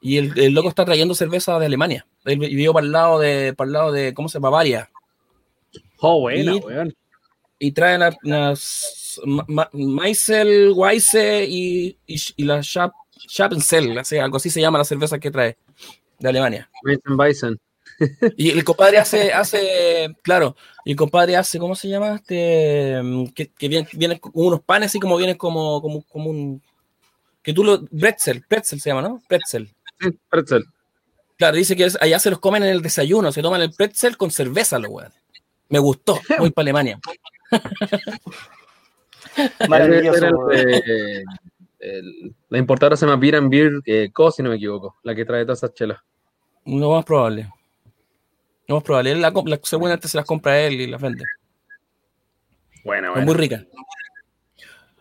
y el, loco está trayendo cerveza de Alemania. Él vivió para el lado de, para el lado de, ¿cómo se llama? Bavaria. Oh, buena, y, weón. Y traen unas Meisel, Weisse y, y, la Schap, algo así se llama la cerveza que trae de Alemania. Weizen Y el compadre hace, hace, claro, y el compadre hace, ¿cómo se llama? Este, mm, que, que viene, viene con unos panes así como vienen como, como, como un, que tú lo, pretzel, pretzel se llama, ¿no? Pretzel. Sí, pretzel. Claro, dice que allá se los comen en el desayuno, se toman el pretzel con cerveza, los weones. Me gustó, voy para Alemania. Maravilloso. Era el, eh, el- la importadora se llama Beer and Beer eh, Co, si no me equivoco, la que trae todas esas chelas. Lo más probable. Lo más probable. Él la, la- seguramente se las compra él y las vende. Bueno, Es muy rica.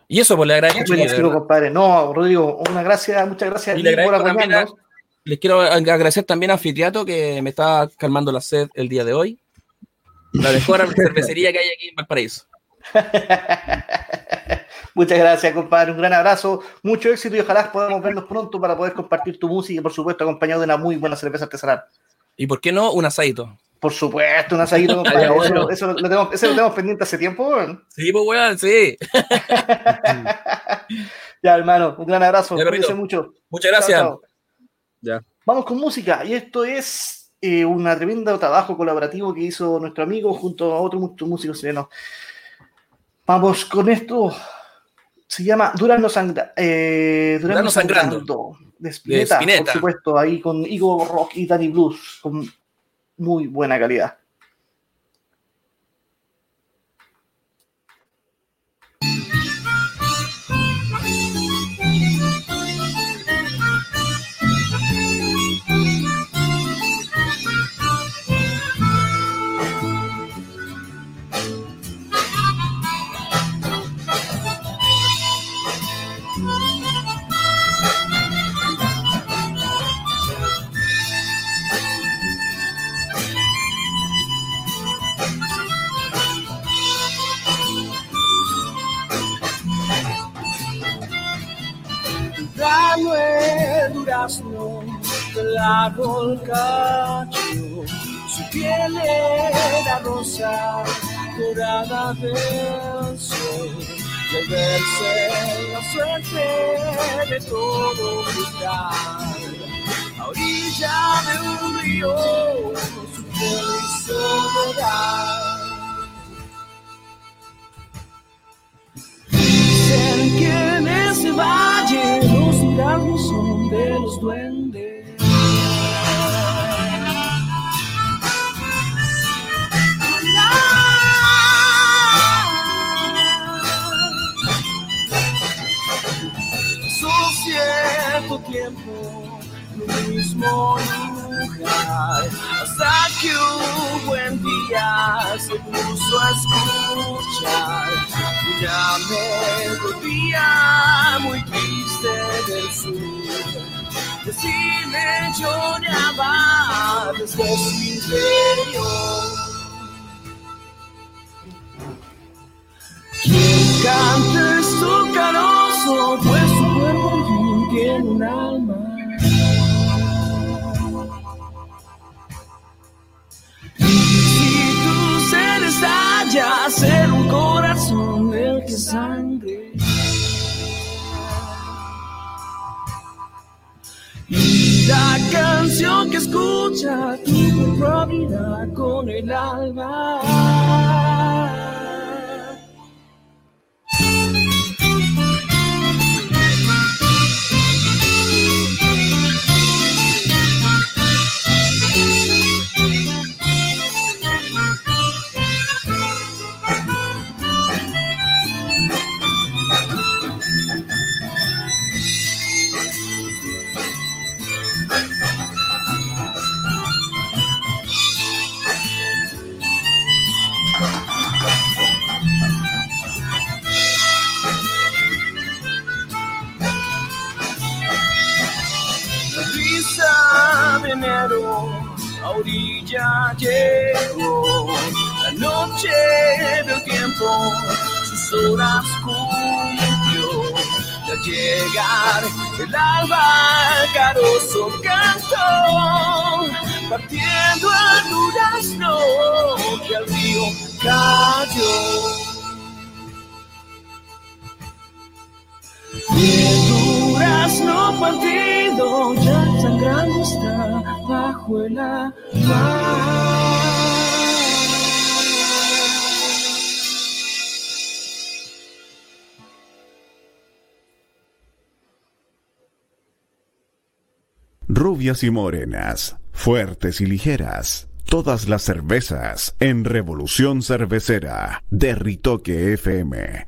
Y eso, pues le agradezco. Compadre. No, Rodrigo, una gracia, muchas gracias a Y ti le por agradezco también a- apoyarnos. Les quiero agradecer también a Anfiteato que me está calmando la sed el día de hoy. La mejor cervecería que hay aquí en Valparaíso. Muchas gracias, compadre. Un gran abrazo, mucho éxito y ojalá podamos vernos pronto para poder compartir tu música y, por supuesto, acompañado de una muy buena cerveza artesanal. ¿Y por qué no un asadito? Por supuesto, un asadito, compadre. Eso, eso lo, tenemos, eso lo tenemos pendiente hace tiempo. weón. Sí, pues weón, sí. Ya, hermano, un gran abrazo. Cuídense mucho. Muchas gracias. Chao, chao. Ya. Vamos con música. Y esto es eh, un tremendo trabajo colaborativo que hizo nuestro amigo junto a otro músico chileno. Vamos con esto. Se llama Durano, Sangra- eh, Durano Durano Sangrando. Sangrando. De Spinetta, De Spinetta. por supuesto, ahí con Igor Rock y Danny Blues, con muy buena calidad. Del árbol su piel era rosa, dorada del sol, al verse la suerte de todo cristal, a orilla de un río, su piel hizo llorar. Que en ese valle los duraznos son de los duendes. Cierto tiempo, lo mismo lugar, hasta que un buen día se puso a escuchar una melodía muy triste del sur. Decirme lloraba desde su interior. Quien canta es su carozo, pues tiene un alma. Si tu ser estalla, ser un corazón el que sangre. Y la canción que escucha tu comprometida con el alma. Orilla llegó. La noche del tiempo sus horas cumplió. Y al llegar el alba, carozo cantó, partiendo el durazno que al río cayó. Y el durazno partido ya sangrando está bajo el agua. Rubias y morenas, fuertes y ligeras. Todas las cervezas en Revolución Cervecera de Ritoque FM.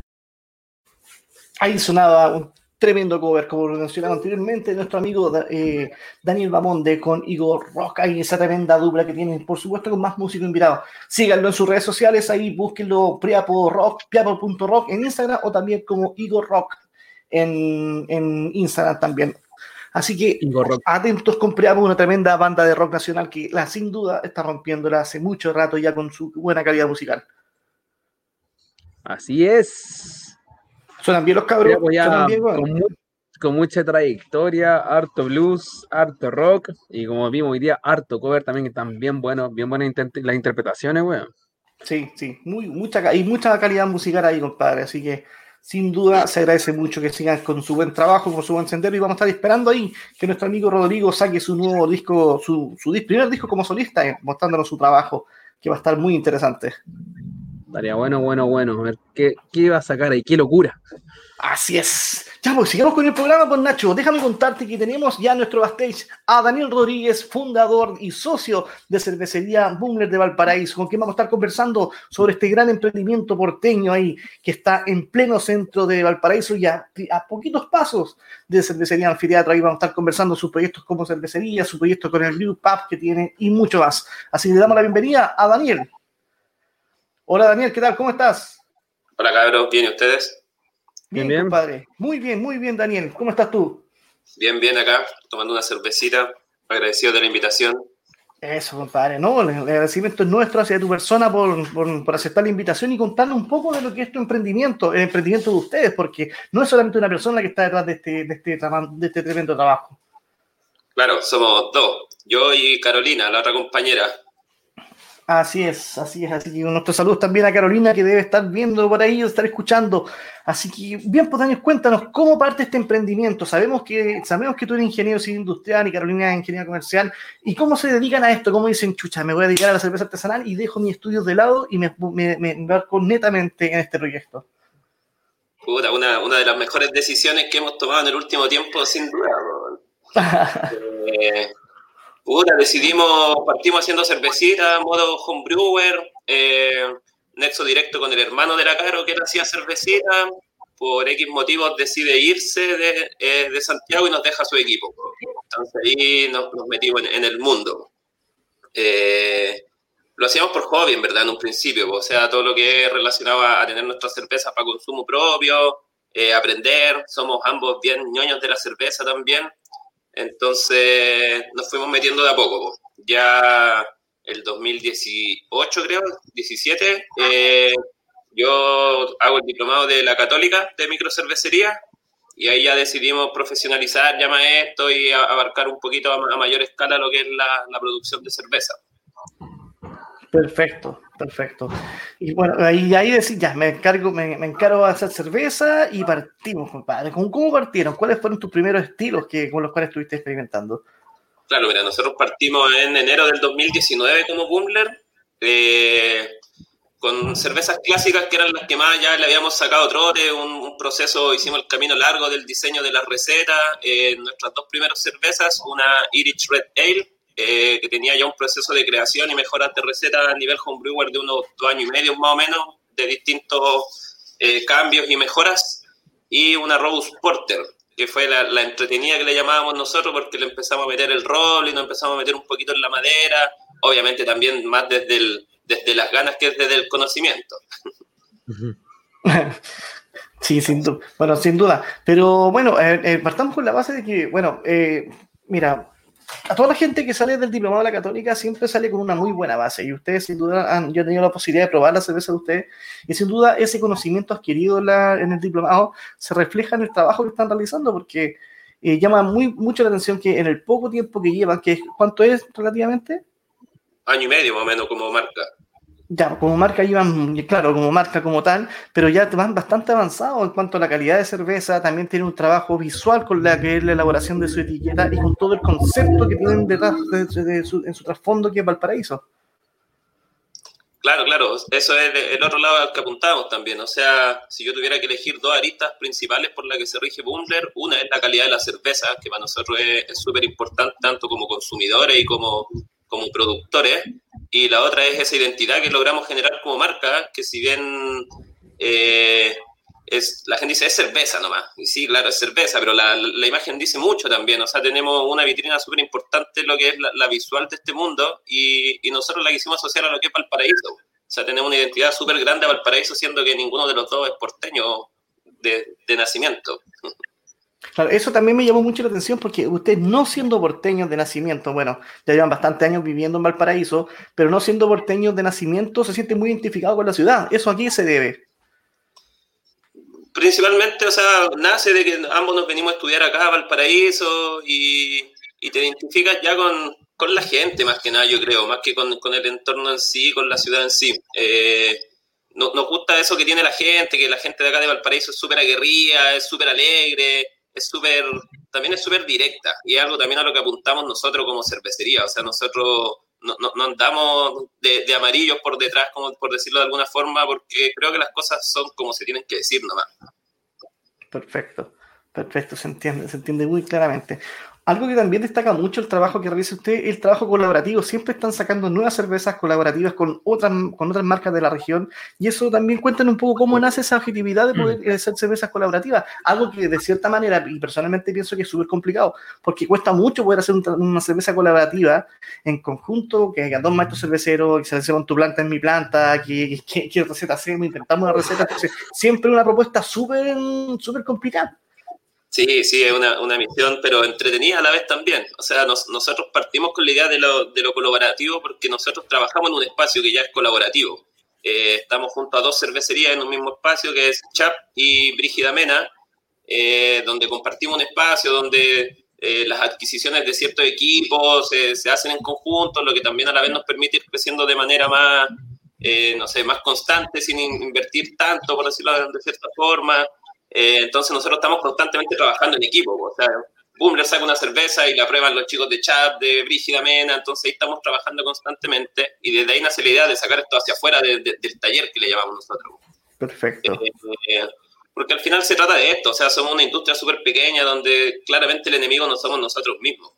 Ahí sonaba un tremendo cover, como lo mencionaba anteriormente, nuestro amigo eh, Daniel Bamonde con Igor Rock, ahí esa tremenda dupla que tienen, por supuesto, con más músicos invitados. Síganlo en sus redes sociales, ahí búsquenlo Priapo Rock, Priapo.rock en Instagram o también como Igor Rock en, en Instagram también. Así que atentos con Priapo, una tremenda banda de rock nacional que la, sin duda está rompiéndola hace mucho rato ya con su buena calidad musical. Así es. Suenan bien los cabros. Suenan bien, con, mu- con mucha trayectoria, harto blues, harto rock y como vimos hoy día, harto cover también que están bien buenos, bien buenas las interpretaciones, weón. Sí, sí, muy, mucha, ca- y mucha calidad musical ahí, compadre. Así que, sin duda, se agradece mucho que sigan con su buen trabajo, con su buen sendero. Y vamos a estar esperando ahí que nuestro amigo Rodrigo saque su nuevo disco, su, su primer disco como solista, eh, mostrándonos su trabajo, que va a estar muy interesante. Estaría bueno, bueno, bueno. A ver qué, iba a sacar ahí, qué locura. Así es. Ya, pues sigamos con el programa, pues Nacho. Déjame contarte que tenemos ya nuestro backstage a Daniel Rodríguez, fundador y socio de cervecería Bumler de Valparaíso, con quien vamos a estar conversando sobre este gran emprendimiento porteño ahí, que está en pleno centro de Valparaíso y a, poquitos pasos de cervecería anfiteatro. Ahí vamos a estar conversando sus proyectos como cervecería, su proyecto con el Brew Pub que tiene y mucho más. Así que le damos la bienvenida a Daniel. Hola Daniel, ¿qué tal? ¿Cómo estás? Hola cabros, ¿bien y ustedes? Bien, Bien, compadre. Muy bien, muy bien, Daniel. ¿Cómo estás tú? Bien, bien acá, tomando una cervecita, agradecido de la invitación. Eso, compadre, no, el agradecimiento es nuestro hacia tu persona por, por- por aceptar la invitación y contarnos un poco de lo que es tu emprendimiento, el emprendimiento de ustedes, porque no es solamente una persona la que está detrás de este, de este, de este tremendo trabajo. Claro, somos dos, yo y Carolina, la otra compañera. Así es, así es, así que nuestros saludos también a Carolina que debe estar viendo por ahí o estar escuchando. Así que, bien, pues Daniel, cuéntanos cómo parte este emprendimiento. Sabemos que, sabemos que tú eres ingeniero civil industrial y Carolina es ingeniera comercial. ¿Y cómo se dedican a esto? ¿Cómo dicen, chucha, me voy a dedicar a la cerveza artesanal y dejo mis estudios de lado y me, me, me embarco netamente en este proyecto? Puta, una, una de las mejores decisiones que hemos tomado en el último tiempo, sin duda. Eh, puta, decidimos, partimos haciendo cervecita, modo homebrewer, eh, nexo directo con el hermano de la Caro que él hacía cervecita. Por X motivos decide irse de, eh, de Santiago y nos deja su equipo. Entonces ahí nos, nos metimos en, en el mundo. Eh, lo hacíamos por hobby, en verdad, en un principio. O sea, todo lo que relacionado a, a tener nuestras cervezas para consumo propio, eh, aprender. Somos ambos bien ñoños de la cerveza también. Entonces nos fuimos metiendo de a poco. po. Ya el 2018, creo, 17, eh, yo hago el diplomado de la Católica de microcervecería y ahí ya decidimos profesionalizar ya esto y abarcar un poquito a mayor escala lo que es la, la producción de cerveza. Perfecto, perfecto. Y bueno, ahí, ahí decís, ya, me encargo, me, me encargo de hacer cerveza y partimos, compadre. ¿Cómo, partieron? ¿Cuáles fueron tus primeros estilos que, con los cuales estuviste experimentando? Claro, mira, nosotros partimos en enero del 2019 como Bumbler, eh, con cervezas clásicas que eran las que más ya le habíamos sacado trote, un, un proceso, hicimos el camino largo del diseño de las recetas, eh, nuestras dos primeras cervezas, una Irish Red Ale, eh, que tenía ya un proceso de creación y mejoras de receta a nivel homebrewer de unos dos años y medio más o menos, de distintos eh, cambios y mejoras, y una Robust Porter, que fue la, la entretenida que le llamábamos nosotros porque le empezamos a meter el rol y nos empezamos a meter un poquito en la madera, obviamente también más desde, el, desde las ganas que desde el conocimiento. Sí, sin. Bueno, sin duda. Pero bueno, eh, eh, partamos con la base de que, bueno, eh, mira, a toda la gente que sale del diplomado de la Católica siempre sale con una muy buena base. Y ustedes, sin duda, han, yo he tenido la posibilidad de probar la cerveza de ustedes. Y sin duda, ese conocimiento adquirido en, el diplomado se refleja en el trabajo que están realizando, porque eh, llama muy, mucho la atención que en el poco tiempo que llevan, que ¿cuánto es relativamente? Año y medio más o menos como marca. Ya, como marca iban, claro, como marca como tal, pero ya van bastante avanzados en cuanto a la calidad de cerveza, también tienen un trabajo visual con la que es la elaboración de su etiqueta y con todo el concepto que tienen detrás de, su, en su trasfondo que es Valparaíso. Claro, claro, eso es el otro lado al que apuntamos también. O sea, si yo tuviera que elegir dos aristas principales por las que se rige Bumbler, una es la calidad de la cerveza, que para nosotros es súper importante tanto como consumidores y como, como productores, y la otra es esa identidad que logramos generar como marca, que si bien eh, es, la gente dice es cerveza nomás, y sí, claro, es cerveza, pero la, la imagen dice mucho también, o sea, tenemos una vitrina súper importante, lo que es la, visual de este mundo, y, y, nosotros la quisimos asociar a lo que es Valparaíso. O sea, tenemos una identidad súper grande a Valparaíso, siendo que ninguno de los dos es porteño de, de nacimiento. Eso también me llamó mucho la atención porque usted no siendo porteño de nacimiento, bueno, ya llevan bastantes años viviendo en Valparaíso, pero no siendo porteño de nacimiento se siente muy identificado con la ciudad. ¿Eso a qué se debe? Principalmente, o sea, nace de que ambos nos venimos a estudiar acá a Valparaíso y, te identificas ya con, la gente más que nada, yo creo, más que con, el entorno en sí, con la ciudad en sí. Eh, nos, nos gusta eso que tiene la gente, que la gente de acá de Valparaíso es súper aguerrida, es súper alegre, es súper, también es súper directa y es algo también a lo que apuntamos nosotros como cervecería. O sea, nosotros no, no, andamos de, amarillos por detrás, como por decirlo de alguna forma, porque creo que las cosas son como se tienen que decir nomás. Perfecto, perfecto, se entiende, se entiende muy claramente. Algo que también destaca mucho el trabajo que realiza usted el trabajo colaborativo. Siempre están sacando nuevas cervezas colaborativas con otras, con otras marcas de la región. Y eso también cuentan un poco cómo nace esa objetividad de poder mm. hacer cervezas colaborativas. Algo que de cierta manera, y personalmente pienso que es súper complicado, porque cuesta mucho poder hacer una cerveza colaborativa en conjunto, que haya dos maestros cerveceros, que se hace con tu planta en mi planta, que, que, receta hacemos, intentamos una receta. Entonces, siempre una propuesta súper, súper complicada. Sí, sí, es una, una, misión, pero entretenida a la vez también. O sea, nosotros partimos con la idea de lo, de lo, colaborativo porque nosotros trabajamos en un espacio que ya es colaborativo. Eh, estamos junto a dos cervecerías en un mismo espacio, que es Chap y Brígida Mena, eh, donde compartimos un espacio, donde eh, las adquisiciones de ciertos equipos se hacen en conjunto, lo que también a la vez nos permite ir creciendo de manera más, no sé, más constante, sin invertir tanto, por decirlo de cierta forma. Eh, entonces nosotros estamos constantemente trabajando en equipo. O sea, Boom le saca una cerveza y la prueban los chicos de chat, de Brígida Mena, entonces ahí estamos trabajando constantemente y desde ahí nace la idea de sacar esto hacia afuera del taller que le llamamos nosotros. Perfecto. Eh, eh, porque al final se trata de esto, o sea, somos una industria súper pequeña donde claramente el enemigo no somos nosotros mismos.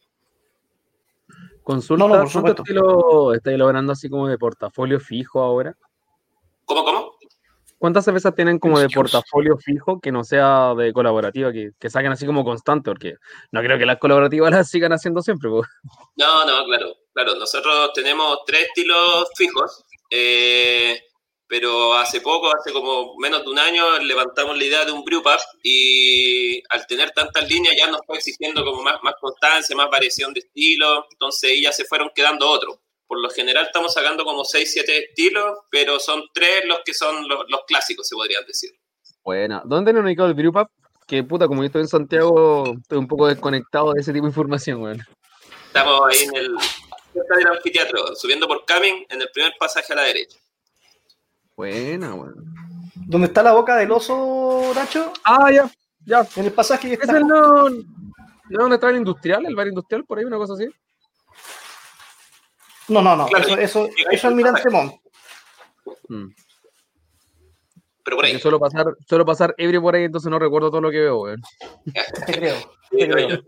Consulta, no, no, por supuesto. Lo, ¿Estáis logrando así como de portafolio fijo ahora? ¿Cómo, cómo? ¿Cuántas cervezas tienen como de portafolio fijo que no sea de colaborativa, que, que saquen así como constante? Porque no creo que las colaborativas las sigan haciendo siempre. No, no, claro, claro. Nosotros tenemos tres estilos fijos, eh, pero hace poco, hace como menos de un año, levantamos la idea de un brewpub y al tener tantas líneas ya nos fue exigiendo como más, más constancia, más variación de estilo, entonces ya se fueron quedando otros. Por lo general estamos sacando como 6, 7 estilos, pero son tres los que son los, clásicos, se podrían decir. Buena. ¿Dónde han ubicado el Brewpub? Que puta, como yo estoy en Santiago, estoy un poco desconectado de ese tipo de información, weón. Estamos ahí en el del anfiteatro, subiendo por Camin, en el primer pasaje a la derecha. Buena, weón. ¿Dónde está la boca del oso, Nacho? Ah, ya, ya. En el pasaje está. ¿Es el no, no donde está el industrial, el bar industrial, por ahí, una cosa así? No, no, no. eso, eso, es Almirante Montt. Hmm. Pero por ahí. Suelo pasar, suelo pasar ebrio por ahí, entonces no recuerdo todo lo que veo, weón. Te creo. Te creo.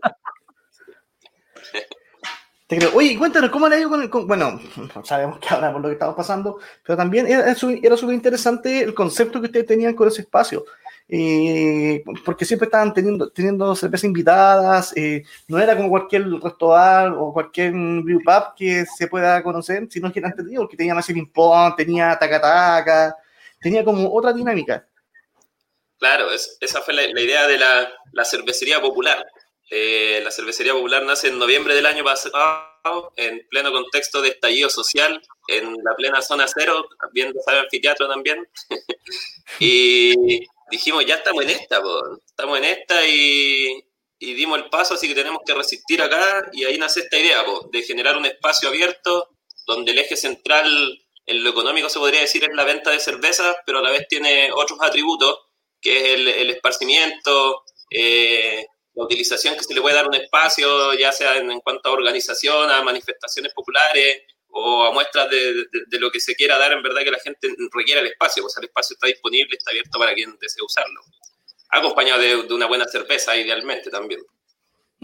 Te creo. Oye, cuéntanos, ¿cómo le ha ido con el.? bueno, sabemos que ahora por lo que estamos pasando, pero también era, era súper interesante el concepto que ustedes tenían con ese espacio. Eh, porque siempre estaban teniendo, teniendo cervezas invitadas, eh, no era como cualquier restaurante o cualquier brew pub que se pueda conocer, sino que entendido, porque tenía más ping-pong, tenía taca-taca, tenía como otra dinámica. Claro, esa fue la, idea de la, la cervecería popular. Eh, la cervecería popular nace en noviembre del año pasado, en pleno contexto de estallido social, en la plena zona cero, viendo el anfiteatro también. y dijimos, ya estamos en esta, estamos en esta y, dimos el paso, así que tenemos que resistir acá y ahí nace esta idea de generar un espacio abierto donde el eje central en lo económico se podría decir es la venta de cervezas, pero a la vez tiene otros atributos, que es el, esparcimiento, eh, la utilización que se le puede dar un espacio, ya sea en, cuanto a organización, a manifestaciones populares o a muestras de, lo que se quiera dar, en verdad que la gente requiere el espacio, pues el espacio está disponible, está abierto para quien desee usarlo. Acompañado de una buena cerveza, idealmente también.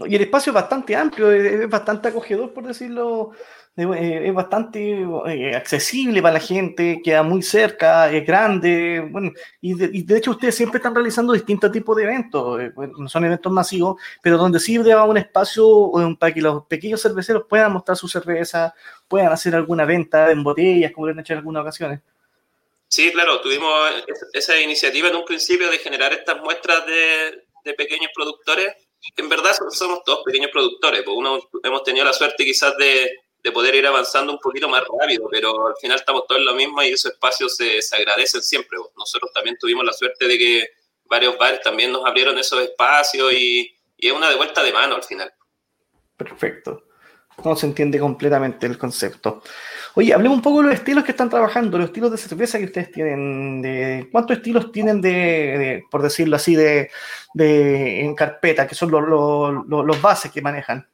Y el espacio es bastante amplio, es bastante acogedor, por decirlo es bastante eh, accesible para la gente, queda muy cerca, es grande, bueno, y de, hecho ustedes siempre están realizando distintos tipos de eventos, eh, no son eventos masivos, pero donde sí lleva un espacio para que los pequeños cerveceros puedan mostrar su cerveza, puedan hacer alguna venta en botellas, como lo han hecho en algunas ocasiones. Sí, claro, tuvimos esa iniciativa en un principio de generar estas muestras de, de pequeños productores. En verdad somos todos pequeños productores, pues uno hemos tenido la suerte quizás de, de poder ir avanzando un poquito más rápido, pero al final estamos todos en lo mismo y esos espacios se, se agradecen siempre. Nosotros también tuvimos la suerte de que varios bares también nos abrieron esos espacios y, y es una de vuelta de mano al final. Perfecto. No se entiende completamente el concepto. Oye, hablemos un poco de los estilos que están trabajando, los estilos de cerveza que ustedes tienen. De, ¿Cuántos estilos tienen de, por decirlo así, de, de, en carpeta, que son los, los, los bases que manejan?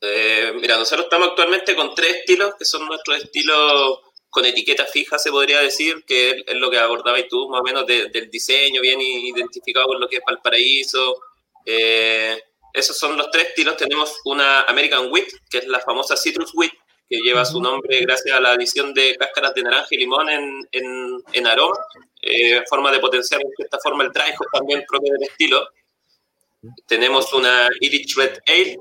Eh, mira, nosotros estamos actualmente con tres estilos, que son nuestros estilos con etiqueta fija, se podría decir, que es, lo que abordabas tú, más o menos del diseño, bien identificado con lo que es Valparaíso. Eh, esos son los tres estilos. Tenemos una American Wheat, que es la famosa Citrus Wheat, que lleva su nombre gracias a la adición de cáscaras de naranja y limón en, en, en aroma, eh, forma de potenciar de esta forma el dry también propio del estilo. Tenemos una Irish Red Ale,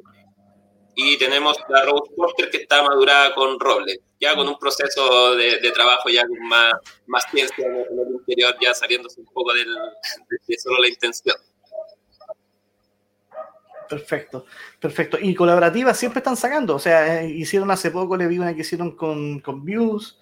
y tenemos la Rose Porter que está madurada con roble, ya con un proceso de, trabajo ya con más, más ciencia en el, interior, ya saliéndose un poco del, de solo la intención. Perfecto, perfecto. Y colaborativas siempre están sacando, o sea, eh, hicieron hace poco, le vi una que hicieron con, con Views.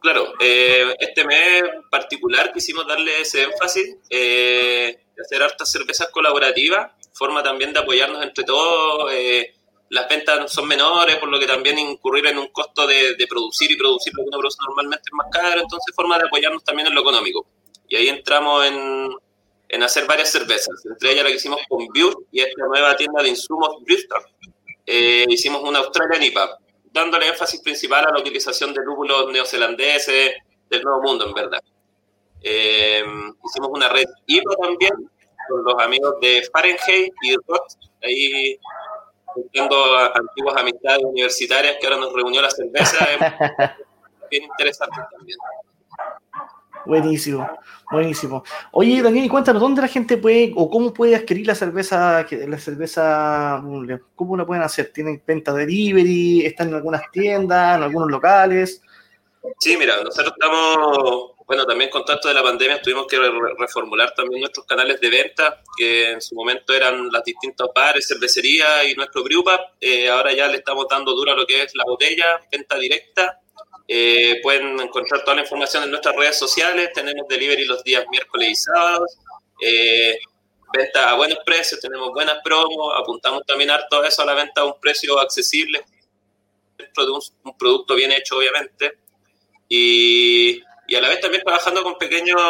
Claro, eh, este mes particular quisimos darle ese énfasis eh, de hacer hartas cervezas colaborativas forma también de apoyarnos entre todos. Eh, las ventas son menores, por lo que también incurrir en un costo de, producir y producir lo que uno produce normalmente es más caro, entonces forma de apoyarnos también en lo económico. Y ahí entramos en, en hacer varias cervezas, entre ellas la que hicimos con Beer y esta nueva tienda de insumos Brewster. Eh, hicimos una Australian IPA, dándole énfasis principal a la utilización de lúpulos neozelandeses del Nuevo Mundo, en verdad. Eh, hicimos una red IPA también, con los amigos de Fahrenheit y de ahí buscando antiguas amistades universitarias que ahora nos reunió la cerveza. bien interesante también. Buenísimo, buenísimo. Oye, Daniel, cuéntanos, ¿dónde la gente puede o cómo puede adquirir la cerveza, la cerveza, cómo la pueden hacer? ¿Tienen venta delivery? ¿Están en algunas tiendas, en algunos locales? Sí, mira, nosotros estamos bueno, también con esto de la pandemia tuvimos que reformular también nuestros canales de venta, que en su momento eran las distintos bares, cervecerías y nuestro grupo. Eh, ahora ya le estamos dando duro a lo que es la botella, venta directa. Eh, pueden encontrar toda la información en nuestras redes sociales. Tenemos delivery los días miércoles y sábados. Eh, venta a buenos precios, tenemos buenas promos. Apuntamos también harto eso a la venta a un precio accesible dentro de un producto bien hecho, obviamente. Y y a la vez también trabajando con pequeños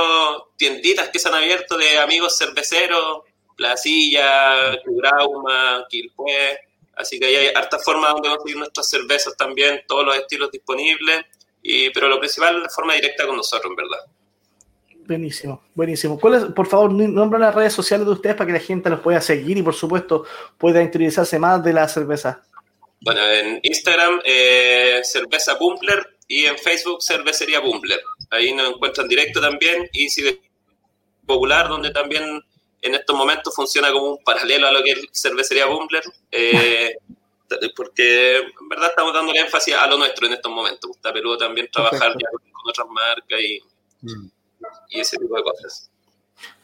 tienditas que se han abierto de amigos cerveceros, Placilla, Cubrauma, Quilpue. Así que ahí hay harta forma donde conseguir nuestras cervezas también, todos los estilos disponibles. Y, pero lo principal es la forma directa con nosotros, en verdad. Buenísimo, buenísimo. por favor, nombra las redes sociales de ustedes para que la gente los pueda seguir y, por supuesto, pueda interiorizarse más de la cerveza. Bueno, en Instagram, eh, Cerveza Bumbler y en Facebook, Cervecería Bumbler. Ahí nos encuentran directo también y sigue popular, donde también en estos momentos funciona como un paralelo a lo que es cervecería Bumbler, eh, porque en verdad estamos dando énfasis a lo nuestro en estos momentos. Está peludo también trabajar con, otras marcas y, mm. y, ese tipo de cosas.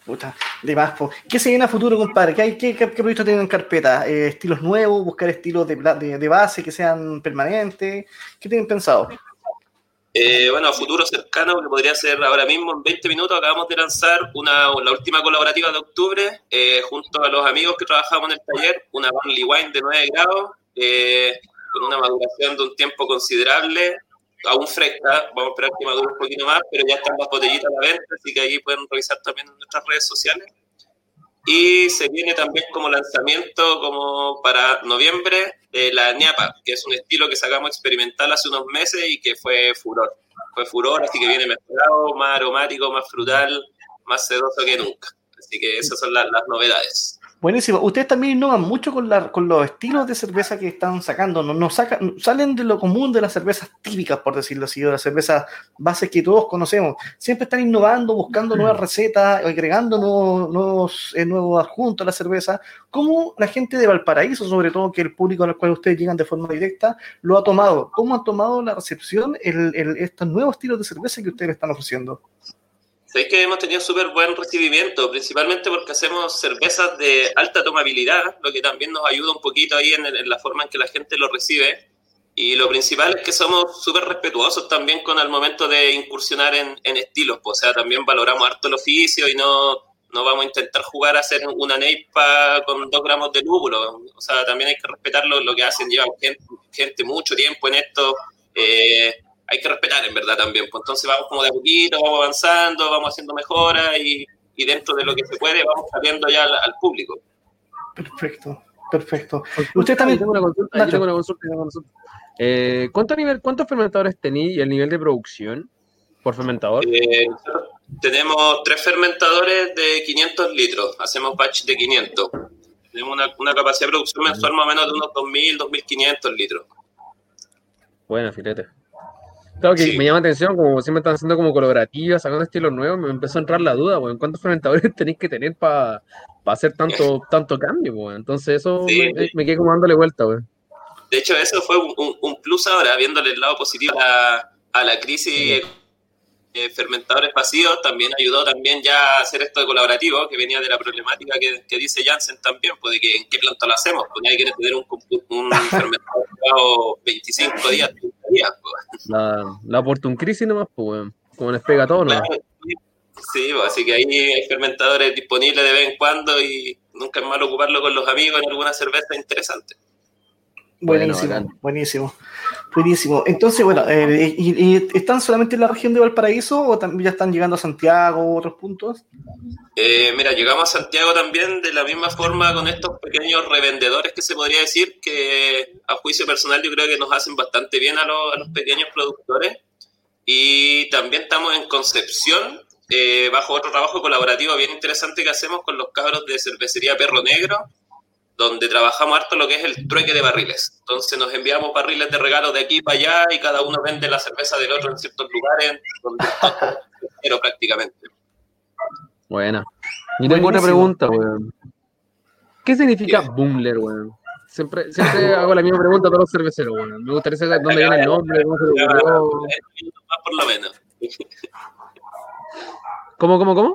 Puta, de más, ¿qué se viene a futuro, compadre? ¿Qué, hay, qué, qué, proyectos tienen en carpeta? Eh, ¿Estilos nuevos? ¿Buscar estilos de, de, de, base que sean permanentes? ¿Qué tienen pensado? Eh, bueno, a futuro cercano, que podría ser ahora mismo, en 20 minutos, acabamos de lanzar una, la última colaborativa de octubre, eh, junto a los amigos que trabajamos en el taller, una Barley Wine de 9 grados, eh, con una maduración de un tiempo considerable, aún fresca, vamos a esperar que madure un poquito más, pero ya están las botellitas a la venta, así que ahí pueden revisar también en nuestras redes sociales. Y se viene también como lanzamiento como para noviembre de la ñapa, que es un estilo que sacamos experimental hace unos meses y que fue furor. Fue furor, así que viene mejorado, más aromático, más frutal, más sedoso que nunca. Así que esas son las novedades. Buenísimo. Ustedes también innovan mucho con, la, con los estilos de cerveza que están sacando. No, no sacan, salen de lo común de las cervezas típicas, por decirlo así, de las cervezas bases que todos conocemos. Siempre están innovando, buscando nuevas recetas, agregando nuevos, nuevos, eh, nuevos adjuntos a la cerveza. ¿Cómo la gente de Valparaíso, sobre todo que el público al cual ustedes llegan de forma directa, lo ha tomado? ¿Cómo han tomado la recepción el, el, estos nuevos estilos de cerveza que ustedes están ofreciendo? Sabéis que hemos tenido súper buen recibimiento, principalmente porque hacemos cervezas de alta tomabilidad, lo que también nos ayuda un poquito ahí en, la forma en que la gente lo recibe. Y lo principal es que somos súper respetuosos también con el momento de incursionar en, estilos, pues, o sea, también valoramos harto el oficio y no, no vamos a intentar jugar a hacer una neipa con dos gramos de lúpulo. O sea, también hay que respetar lo, que hacen, llevan gente, gente, mucho tiempo en esto. Eh, hay que respetar en verdad también. Pues entonces vamos como de a poquito, vamos avanzando, vamos haciendo mejoras y, y dentro de lo que se puede vamos saliendo ya al, público. Perfecto, perfecto. Usted también... Tengo una consulta, tengo una consulta, eh, ¿Cuántos fermentadores tenéis y el nivel de producción por fermentador? Eh, tenemos tres fermentadores de 500 litros, hacemos batch de 500. Tenemos una, una capacidad de producción mensual más o menos de unos 2.000, 2.500 litros. Bueno, filete. Claro que me llama atención, como siempre están haciendo como colaborativas, sacando estilos nuevos, me empezó a entrar la duda, bueno, ¿cuántos fermentadores tenéis que tener para hacer tanto, tanto cambio? Bueno? Entonces eso me, quedé como dándole vuelta. Bueno. De hecho, eso fue un, un, plus ahora, viéndole el lado positivo a, a la crisis eh, fermentadores vacíos, también ayudó también ya a hacer esto de colaborativo, que venía de la problemática que, que dice Janssen también, pues de que en qué planta lo hacemos, porque nadie quiere tener un, un fermentador 25 días, pues. La, la un crisis nomás, pues, como les pega todo, ¿no? Sí, pues, así que ahí hay fermentadores disponibles de vez en cuando y nunca es malo ocuparlo con los amigos en alguna cerveza interesante. Buenísimo, buenísimo. Buenísimo. Entonces, bueno, eh, y, están solamente en la región de Valparaíso o también ya están llegando a Santiago o otros puntos? Eh, mira, llegamos a Santiago también de la misma forma con estos pequeños revendedores que se podría decir que a juicio personal yo creo que nos hacen bastante bien a, los pequeños productores. Y también estamos en Concepción, eh, bajo otro trabajo colaborativo bien interesante que hacemos con los cabros de cervecería Perro Negro donde trabajamos harto lo que es el trueque de barriles. Entonces nos enviamos barriles de regalo de aquí para allá y cada uno vende la cerveza del otro en ciertos lugares, donde pero prácticamente. Buena. Y tengo una pregunta, weón. ¿Qué significa Boomler, weón? Siempre, siempre hago la misma pregunta a todos los cerveceros, weón. Me gustaría saber dónde viene el nombre, cómo se lo Más por lo menos. ¿Cómo, cómo, cómo?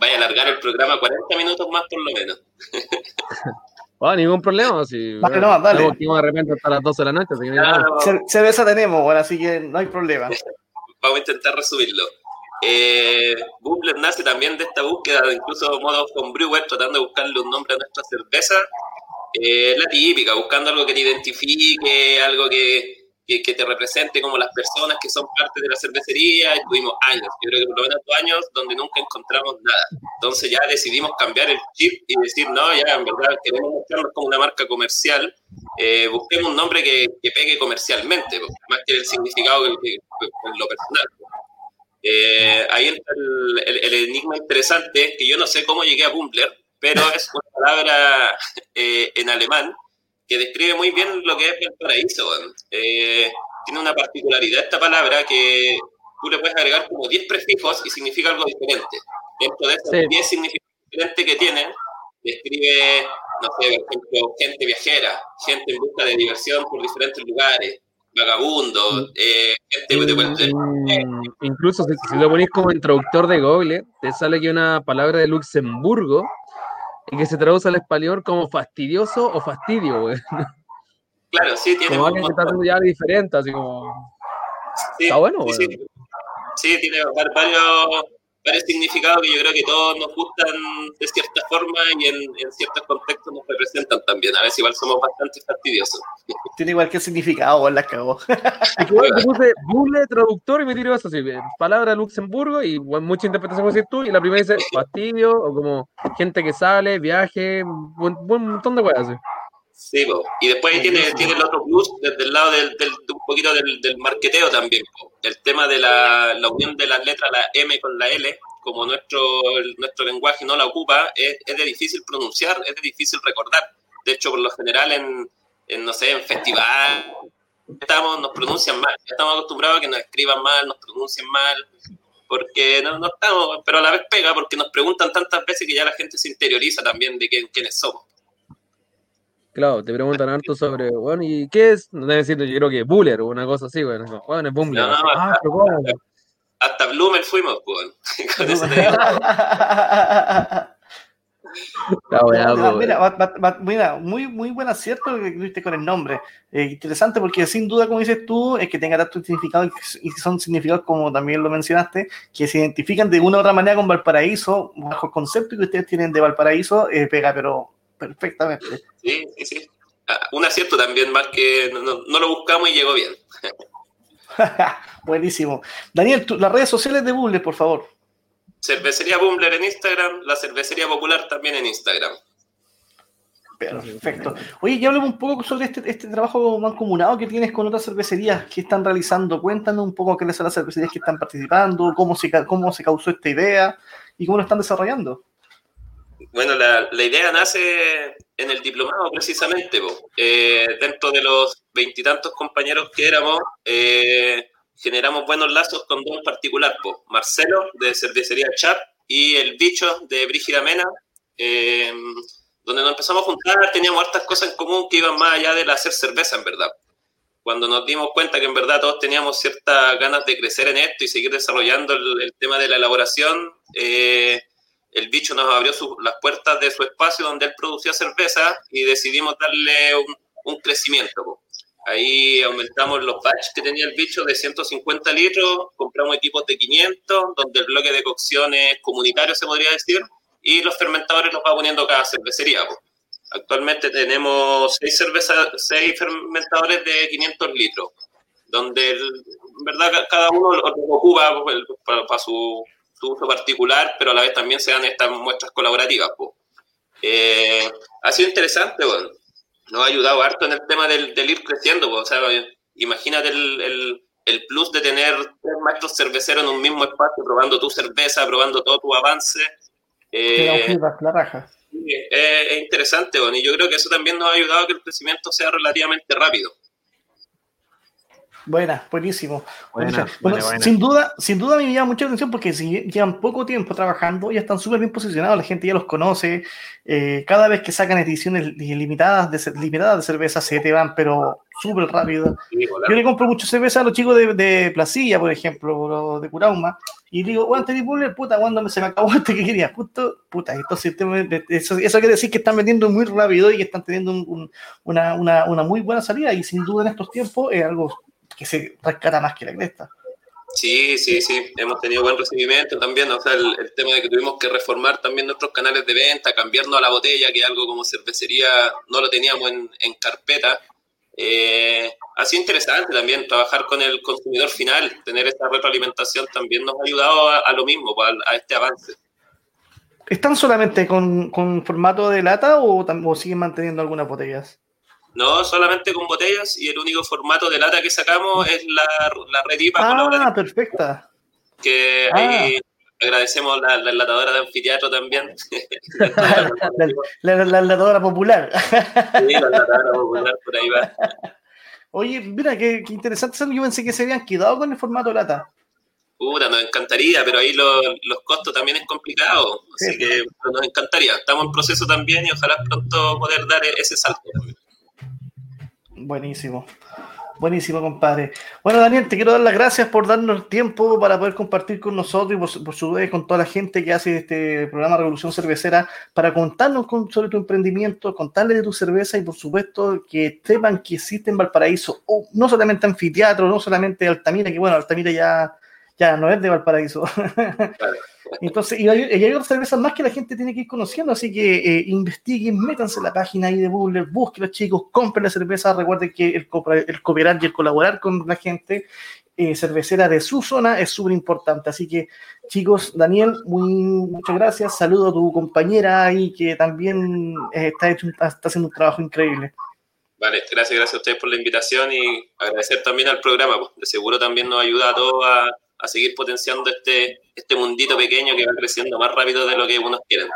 vaya a alargar el programa 40 minutos más por lo menos. Ah, ningún problema. Si, vale, no, dale. de repente hasta las 12 de la noche. Así Cerveza tenemos, bueno, así que no hay problema. Vamos a intentar resumirlo. Eh, nace también de esta búsqueda, de incluso modo brewer, tratando de buscarle un nombre a nuestra cerveza. Eh, la típica, buscando algo que te identifique, algo que, que, te represente como las personas que son parte de la cervecería. Estuvimos años, yo creo que por lo menos dos años, donde nunca encontramos nada. Entonces ya decidimos cambiar el chip y decir, no, ya en verdad queremos mostrarnos como una marca comercial. Eh, busquemos un nombre que, que, pegue comercialmente, más que el significado en lo personal. Eh, ahí entra el, el, enigma interesante, que yo no sé cómo llegué a Bumbler, pero es una palabra eh, en alemán que describe muy bien lo que es el paraíso. Eh, tiene una particularidad esta palabra que tú le puedes agregar como 10 prefijos y significa algo diferente. Dentro de esos 10 significados diferentes que tienen, describe, no sé, por ejemplo, gente viajera, gente en busca de diversión por diferentes lugares, vagabundo, mm. eh, gente de mm, Incluso si, si, lo pones como introductor de Google, te sale que una palabra de Luxemburgo y que se traduce al español como fastidioso o fastidio, güey. Claro, sí, tiene. Como alguien que está haciendo ya diferente, así como. está bueno, güey. Sí, sí. tiene varios, varios significados que yo creo que todos nos gustan de cierta forma y en, en ciertos contextos nos representan también. A veces igual somos bastante fastidiosos. Tiene igual que significado, la cagó. Que puse Google traductor y me tiró eso así, palabra Luxemburgo y mucha interpretación como decir tú, y la primera dice fastidio o como gente que sale, viaje, un, un montón de cosas así. Sí, po. y después ahí tiene, tiene el otro plus desde el lado del, del- de un poquito del, del marqueteo también. po. El tema de la, la unión de las letras, la M con la L, como nuestro, el- nuestro lenguaje no la ocupa, es, es de difícil pronunciar, es de difícil recordar. De hecho, por lo general, en, en, no sé, en festival, estamos, nos pronuncian mal. Estamos acostumbrados a que nos escriban mal, nos pronuncien mal, porque no, no estamos, pero a la vez pega, porque nos preguntan tantas veces que ya la gente se interioriza también de quién, quiénes somos. Claro, te preguntan harto sobre, bueno, ¿y qué es? No deben decir, yo creo que Buller o una cosa así, bueno, no, bueno, es. No, no, ah, pero. Hasta Bloomer fuimos, te po, mira, va- va- va- mira, muy, muy buen acierto que tuviste con el nombre. Eh, interesante porque sin duda, como dices tú, es que tenga tanto significado y son significados, como también lo mencionaste, que se identifican de una u otra manera con Valparaíso, bajo el concepto que ustedes tienen de Valparaíso, eh, pega, pero perfectamente. Sí, sí, sí. Ah, Un acierto también, más que no, no- no lo buscamos y llegó bien. Buenísimo. Daniel, tú- las redes sociales de Bulle, por favor. Cervecería Bumbler en Instagram, la cervecería popular también en Instagram. Perfecto. Oye, ya hablemos un poco sobre este, este trabajo mancomunado que tienes con otras cervecerías que están realizando. Cuéntanos un poco qué son las cervecerías que están participando, cómo se, cómo se causó esta idea y cómo lo están desarrollando. Bueno, la, la idea nace en el diplomado precisamente. Eh, dentro de los veintitantos compañeros que éramos, eh, generamos buenos lazos con dos en particular. po. Marcelo, de Cervecería Chat, y el bicho de Brígida Mena, eh, donde nos empezamos a juntar, teníamos hartas cosas en común que iban más allá del hacer cerveza, en verdad. Cuando nos dimos cuenta que en verdad todos teníamos ciertas ganas de crecer en esto y seguir desarrollando el, el tema de la elaboración, eh, el bicho nos abrió las puertas de su espacio donde él producía cerveza y decidimos darle un, crecimiento. po. Ahí aumentamos los batch que tenía el bicho de 150 litros, compramos equipos de 500, donde el bloque de cocción es comunitario, se podría decir, y los fermentadores los va poniendo cada cervecería. Actualmente tenemos seis, cerveza, seis fermentadores de 500 litros, donde el- en verdad ca- cada uno lo, lo ocupa pues, para su, su uso particular, pero a la vez también se dan estas muestras colaborativas. po. Eh, ha sido interesante, bueno. nos ha ayudado harto en el tema del, del ir creciendo. po. O sea, imagínate el, el- el plus de tener tres maestros cerveceros en un mismo espacio, probando tu cerveza, probando todo tu avance. Eh, feedback, la raja. Sí, es, es interesante, bueno, y yo creo que eso también nos ha ayudado a que el crecimiento sea relativamente rápido. Buena, buenísimo. Buena, Bueno, buena. Sin duda, sin duda me llama mucha atención porque si llevan poco tiempo trabajando, ya están súper bien posicionados, la gente ya los conoce. eh, cada vez que sacan ediciones li- limitadas de, limitadas de cerveza se te van, pero súper rápido. Yo le compro mucha cerveza a los chicos de, de Placilla, por ejemplo, o de Curauma, y digo, bueno, te Buller, puta, cuando se me acabó este que quería, justo, puta, entonces eso, eso quiere decir que están vendiendo muy rápido y que están teniendo un- un- una, una, una muy buena salida, y sin duda en estos tiempos es algo que se rescata más que la cresta. Sí, sí, sí, hemos tenido buen recibimiento también, o sea, el, el tema de que tuvimos que reformar también nuestros canales de venta, cambiarnos a la botella, que algo como cervecería no lo teníamos en, en carpeta. Eh, ha sido interesante también trabajar con el consumidor final, tener esta retroalimentación también nos ha ayudado a, a lo mismo, pues, a, a este avance. ¿Están solamente con, con formato de lata o siguen manteniendo algunas botellas? No solamente con botellas y el único formato de lata que sacamos es la, la red IPA Ah, perfecta. que ah. ahí agradecemos la, la enlatadora de anfiteatro también. La, la, la enlatadora popular. Sí, la enlatadora popular por ahí va. Oye, mira, qué, qué interesante. Yo pensé que se habían quedado con el formato lata. Puta, nos encantaría, pero ahí lo- los costos también es complicado. Así Sí. que nos encantaría. Estamos en proceso también y ojalá pronto poder dar ese salto. Buenísimo. Buenísimo, compadre. Bueno, Daniel, te quiero dar las gracias por darnos el tiempo para poder compartir con nosotros y por, por su vez con toda la gente que hace este programa Revolución Cervecera para contarnos con- sobre tu emprendimiento, contarles de tu cerveza y por supuesto que sepan que existe en Valparaíso, o no solamente anfiteatro, no solamente Altamira, que bueno, Altamira ya, ya no es de Valparaíso. Entonces, y hay, otras cervezas más que la gente tiene que ir conociendo, así que eh, investiguen, métanse en la página ahí de Google, busquen los chicos, compren la cerveza, recuerden que el, el cooperar y el colaborar con la gente eh, cervecera de su zona es súper importante. Así que, chicos, Daniel, muy, muchas gracias. Saludo a tu compañera ahí que también eh, está, hecho, haciendo un trabajo increíble. Vale, gracias, gracias a ustedes por la invitación y agradecer también al programa. Pues, de seguro también nos ayuda a todos a seguir potenciando este, este mundito pequeño que va creciendo más rápido de lo que unos quieren.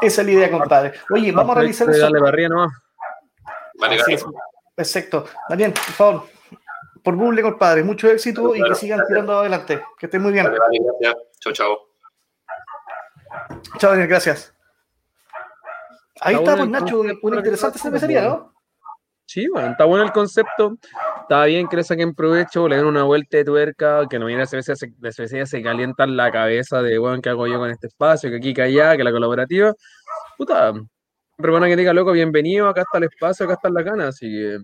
Esa es la idea, compadre. Oye, vamos a realizar eso. Dale, barría nomás. Vale. Perfecto. Daniel, por favor por Google, compadre. Mucho éxito Claro, y que sigan tirando adelante. Que estén muy bien. Vale, vale, gracias. Chao, chao. Chao, Daniel, gracias. Ahí Está pues, el Nacho, una interesante cervecería, ¿no? Sí, bueno, está bueno el concepto. Está bien que le saquen provecho, le den una vuelta de tuerca, que no viene la cerveza, se, la cervecería se calientan la cabeza de, bueno, ¿qué hago yo con este espacio? Que aquí, que allá, que la colaborativa. Puta, siempre bueno que diga, loco, bienvenido, acá está el espacio, acá está la cana, así que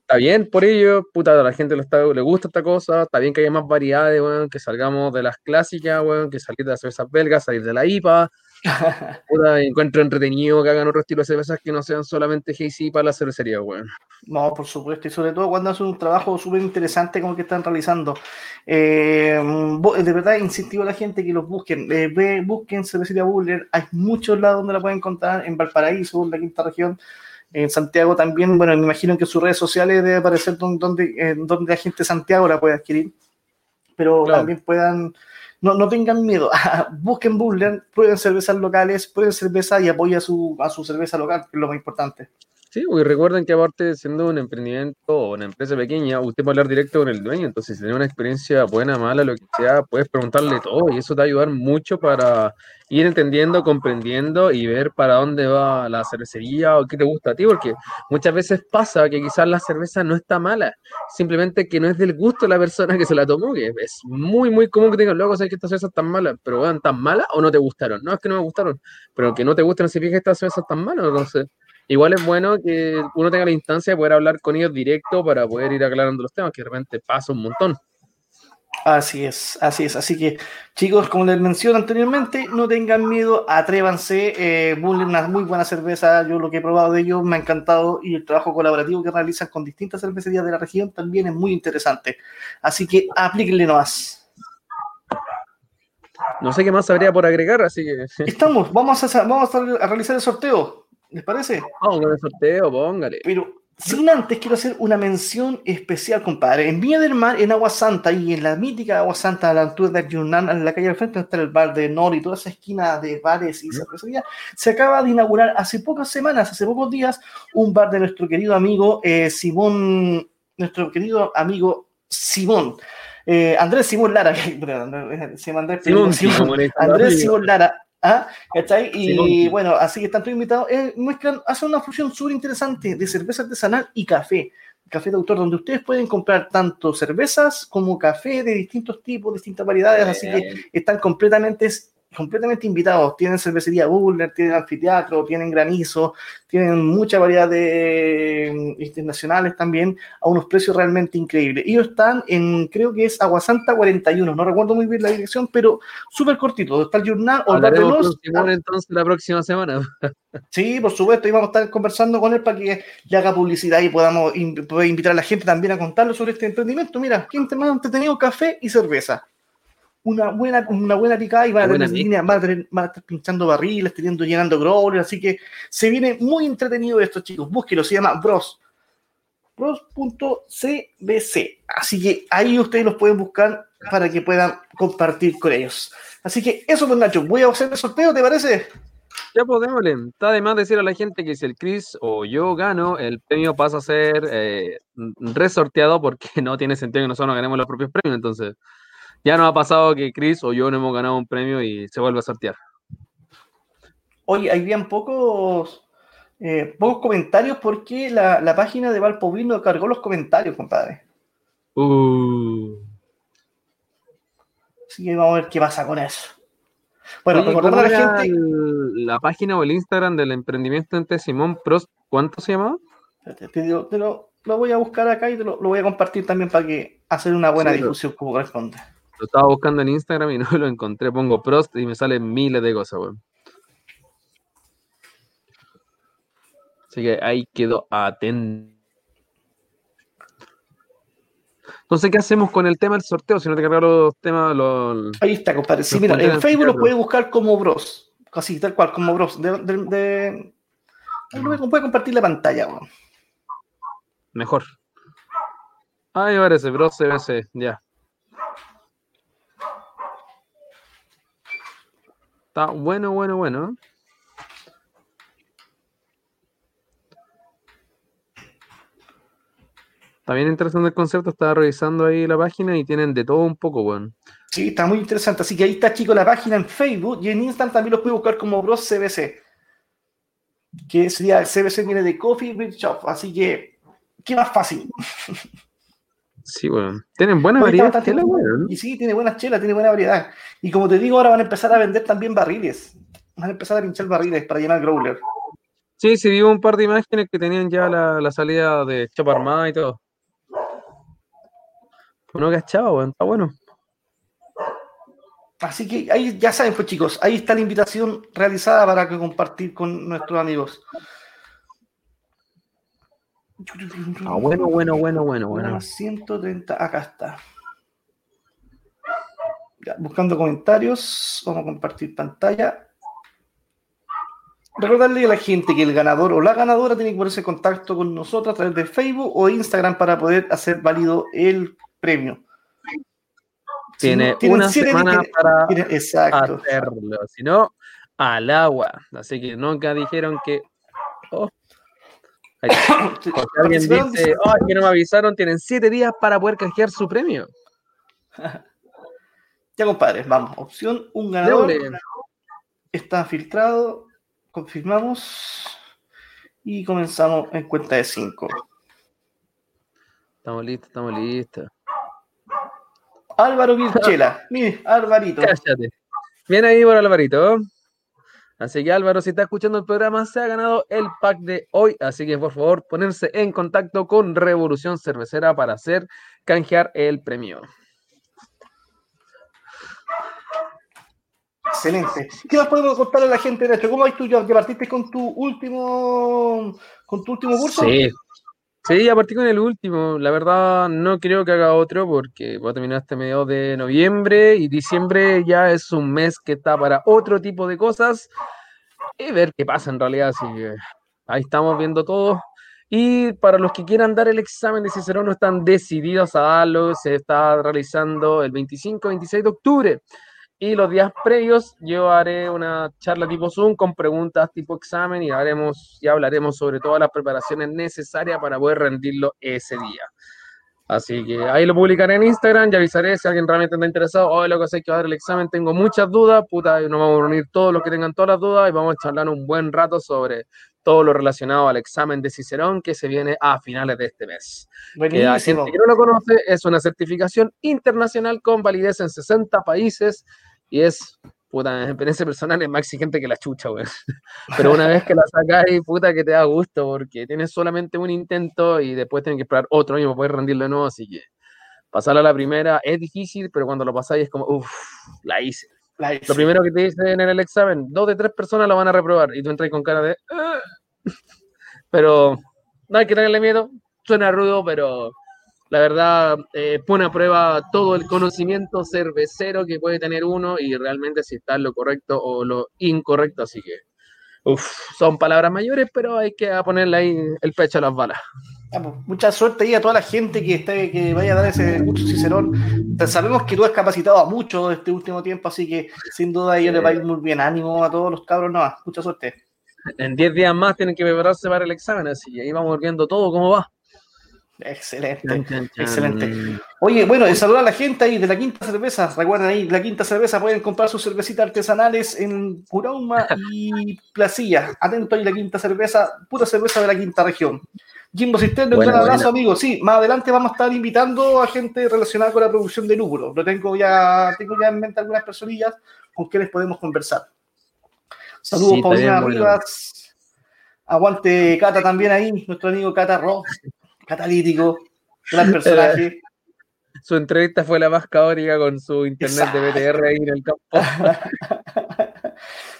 está bien por ello, puta, a la gente le, gusta esta cosa, está bien que haya más variedades, weón, que salgamos de las clásicas, weón, que salir de las cervezas belgas, salir de la IPA, puta, encuentro entretenido que hagan otro estilo de cervezas que no sean solamente Hazy para la cervecería, weón. No, por supuesto, y sobre todo cuando hacen un trabajo súper interesante como el que están realizando. Eh, de verdad, incentivo a la gente que los busquen. Eh, ve- busquen Cervecería Buller, hay muchos lados donde la pueden encontrar, en Valparaíso, en la quinta región, en Santiago también. Bueno, me imagino que en sus redes sociales debe aparecer don- donde, eh, donde la gente de Santiago la puede adquirir, pero Claro. también puedan. No, no tengan miedo, busquen Buller, prueben cervezas locales, prueben cerveza y apoyen a su, a su cerveza local, que es lo más importante. Sí, y recuerden que aparte siendo un emprendimiento o una empresa pequeña, usted puede hablar directo con el dueño, entonces si tiene una experiencia buena, mala, lo que sea, puedes preguntarle todo y eso te va a ayudar mucho para ir entendiendo, comprendiendo y ver para dónde va la cervecería o qué te gusta a ti, porque muchas veces pasa que quizás la cerveza no está mala, simplemente que no es del gusto de la persona que se la tomó, que es muy, muy común que digan, luego sabes que estas cervezas están malas, pero vean, ¿tan malas o no te gustaron? No, es que no me gustaron, pero que no te gusten no significa que estas cervezas están malas, entonces... Igual es bueno que uno tenga la instancia de poder hablar con ellos directo para poder ir aclarando los temas, que de repente pasa un montón. Así es, así es. Así que, chicos, como les mencioné anteriormente, no tengan miedo, atrévanse. Eh, una muy buena cerveza. Yo lo que he probado de ellos me ha encantado y el trabajo colaborativo que realizan con distintas cervecerías de la región también es muy interesante. Así que aplíquenle nomás. No sé qué más habría por agregar, así que Estamos, vamos a, vamos a realizar el sorteo. ¿Les parece? vamos con el sorteo, póngale. Pero sin antes quiero hacer una mención especial, compadre. En Villa del Mar, en Agua Santa y en la mítica Agua Santa, a la altura de Yunnan, en la calle al frente, está el bar de Nor y toda esa esquina de bares y cervecería, se acaba de inaugurar hace pocas semanas, hace pocos días, un bar de nuestro querido amigo eh, Simón, nuestro querido amigo Simón. Eh, Andrés Simón Lara, que- perdón, Andrés- se llama Andrés, Simón, Simón, Simón, Andrés. Simón Lara. ¿Ah? ¿Cachai? Y Simón. bueno, así que están todos invitados. Eh, hacen una fusión súper interesante de cerveza artesanal y café. Café de autor, donde ustedes pueden comprar tanto cervezas como café de distintos tipos, distintas variedades. Así que están completamente, completamente invitados. Tienen cervecería Buller, tienen anfiteatro, tienen granizo, tienen mucha variedad de mm, internacionales también a unos precios realmente increíbles. Ellos están en, creo que es Aguasanta 41, no recuerdo muy bien la dirección, pero súper cortito. Está el Journal o entonces la próxima semana. Sí, por supuesto, y vamos a estar conversando con él para que le haga publicidad y podamos invitar a la gente también a contarle sobre este emprendimiento. Mira, qué más entretenido café y cerveza. Una buena, una buena picada y van a tener línea, van a, tener- van a estar pinchando barriles, teniendo, llenando growlers, así que se viene muy entretenido esto, chicos. Búsquelo, se llama Bros. Bros.cbc. Así que ahí ustedes los pueden buscar para que puedan compartir con ellos. Así que eso, pues Nacho, voy a hacer el sorteo, ¿te parece? Ya podemos, está de más decir a la gente que si el Chris o yo gano, el premio pasa a ser eh, resorteado porque no tiene sentido que nosotros no ganemos los propios premios. Entonces, ya nos ha pasado que Chris o yo no hemos ganado un premio y se vuelve a sortear. Oye, hay bien pocos, eh, pocos comentarios porque la, la página de Valpovino cargó los comentarios, compadre. Uh. Así que vamos a ver qué pasa con eso. Bueno, Oye, ¿cómo a la gente. el- la página o el Instagram del emprendimiento entre Simón Prost, ¿cuánto se llamaba? Te, te te lo, lo voy a buscar acá y te lo, lo voy a compartir también para que hacer una buena Sí, difusión como corresponde. Lo estaba buscando en Instagram y no lo encontré. Pongo Prost y me salen miles de cosas, weón. Así que ahí quedó atento. Entonces, ¿qué hacemos con el tema del sorteo? Si no te cargan los temas, los... Ahí está, compadre. Sí, mira, en Facebook lo puedes buscar como Bros. Casi tal cual, como Bros. De, de, de... Puede compartir la pantalla, weón. Mejor. Ahí parece, Bros CBC, ya. Está bueno, bueno, bueno. Bien interesante el concepto, estaba revisando ahí la página y tienen de todo un poco, weón. Sí, está muy interesante. Así que ahí está, chicos, la página en Facebook y en Instagram también los puede buscar como Bros CBC. Que sería el CBC viene de Coffee Beer Shop. Así que, ¿qué más fácil? Sí, weón. Tienen buena Ahorita variedad de weón. Y sí, tiene buenas chelas, tiene buena variedad. Y como te digo, ahora van a empezar a vender también barriles. Van a empezar a pinchar barriles para llenar growler. Sí, sí, vi un par de imágenes que tenían ya la, la salida de chapa armada y todo. Uno cachado, weón, está bueno. Así que ahí ya saben, pues chicos, ahí está la invitación realizada para que compartir con nuestros amigos. Ah, bueno, bueno, bueno, bueno, bueno. Programa 130, acá está. Ya, buscando comentarios, vamos a compartir pantalla. Recordarle a la gente que el ganador o la ganadora tiene que ponerse en contacto con nosotros a través de Facebook o Instagram para poder hacer válido el premio. Si Tiene no, tienen una semana tienen- para hacerlo, si no, al agua. Así que nunca dijeron que. Oh. Alguien dice, oh, que no me avisaron, tienen siete días para poder canjear su premio. Ya, compadre, vamos. Opción, un ganador. Está filtrado. Confirmamos. Y comenzamos en cuenta de 5. Estamos listos, estamos listos. Álvaro Virchela. Mire, Alvarito. Cállate. Bien ahí por Alvarito. Así que Álvaro, si está escuchando el programa, se ha ganado el pack de hoy. Así que por favor, ponerse en contacto con Revolución Cervecera para hacer canjear el premio. Excelente. ¿Qué más podemos contarle a la gente de esto? ¿Cómo vas tú ya, ya partiste con tu último con tu último curso? Sí. Sí, ya partí con el último. La verdad, no creo que haga otro porque va a terminar este mediados de noviembre y diciembre ya es un mes que está para otro tipo de cosas y ver qué pasa en realidad. Así que ahí estamos viendo todo. Y para los que quieran dar el examen de Cicerón, no están decididos a darlo. Se está realizando el 25-26 de octubre. Y los días previos yo haré una charla tipo Zoom con preguntas tipo examen y haremos y hablaremos sobre todas las preparaciones necesarias para poder rendirlo ese día. Así que ahí lo publicaré en Instagram y avisaré si alguien realmente está interesado. Hoy lo que sé es que va a dar el examen, tengo muchas dudas, puta, y nos vamos a reunir todos los que tengan todas las dudas y vamos a charlar un buen rato sobre todo lo relacionado al examen de Cicerón que se viene a finales de este mes. Que Buenísimo. gente que no lo conoce es una certificación internacional con validez en 60 países y es, puta, en experiencia personal es más exigente que la chucha, güey. Pero una vez que la sacáis, puta, que te da gusto porque tienes solamente un intento y después tienes que esperar otro año para poder rendirlo de nuevo, así que pasar a la primera es difícil, pero cuando lo pasáis es como, uff, la hice. La- Lo primero que te dicen en el examen, dos de tres personas lo van a reprobar y tú entras con cara de... "Ah". Pero no hay que tenerle miedo, suena rudo, pero la verdad eh, pone a prueba todo el conocimiento cervecero que puede tener uno y realmente si está en lo correcto o lo incorrecto, así que uf, son palabras mayores, pero hay que ponerle ahí el pecho a las balas. Pues, Mucha suerte ahí a toda la gente que, esté, que vaya a dar ese curso Cicerón. Sabemos que tú has capacitado a muchos este último tiempo, así que sin duda a ellos les va a ir muy bien. Ánimo a todos los cabros, no, mucha suerte. En 10 días más tienen que prepararse para el examen, así que ahí vamos viendo todo cómo va. Excelente. Chan, chan, chan. Excelente. Oye, bueno, saludar a la gente ahí de la Quinta Cerveza. Recuerden ahí, de la Quinta Cerveza pueden comprar sus cervecitas artesanales en Purauma y Placilla. Atento ahí, la Quinta Cerveza, pura cerveza de la Quinta Región. Jimbo Cisterna, un Buena, gran abrazo, amigo. Sí, más adelante vamos a estar invitando a gente relacionada con la producción de lúpulo. Lo tengo ya, tengo ya en mente algunas personillas con quienes podemos conversar. Saludos, Sí, Paulina bueno. Rivas. Aguante Cata también ahí, nuestro amigo Cata Ross, catalítico, gran personaje. su entrevista fue la más caótica con su internet de BTR ahí en el campo.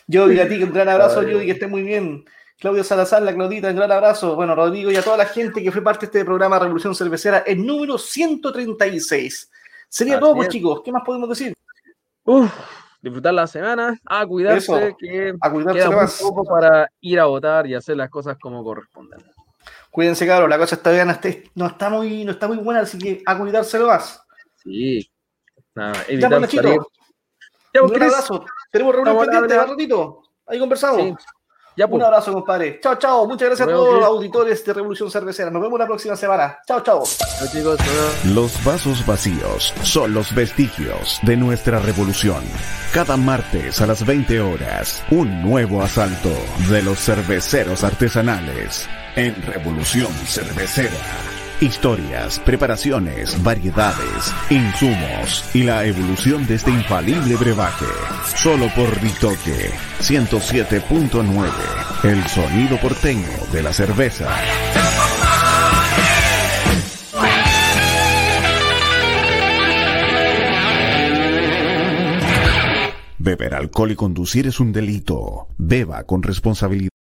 Yo a ti, un gran abrazo, yo que esté muy bien. Claudio Salazar, la Claudita, un gran abrazo. Bueno, Rodrigo y a toda la gente que fue parte de este programa Revolución Cervecera, el número 136. Sería todo, pues, chicos. ¿Qué más podemos decir? Uf, disfrutar la semana, a cuidarse, que a cuidarse queda un poco para ir a votar y hacer las cosas como corresponden. Cuídense, cabros, la cosa está no está, muy, no está muy buena, así que a cuidarse lo más. Sí. Nada, ya, pues, salir. Ya, pues, un abrazo. Tenemos reunión pendiente de ratito. Ahí conversamos. Sí. Ya, pues. Un abrazo, compadre. Chao, chao. Muchas gracias a todos los auditores de Revolución Cervecera. Nos vemos la próxima semana. Chao, chao. Los vasos vacíos son los vestigios de nuestra revolución. Cada martes a las 20 horas, un nuevo asalto de los cerveceros artesanales en Revolución Cervecera. Historias, preparaciones, variedades, insumos y la evolución de este infalible brebaje. Solo por Ritoque 107.9, el sonido porteño de la cerveza. Beber alcohol y conducir es un delito. Beba con responsabilidad.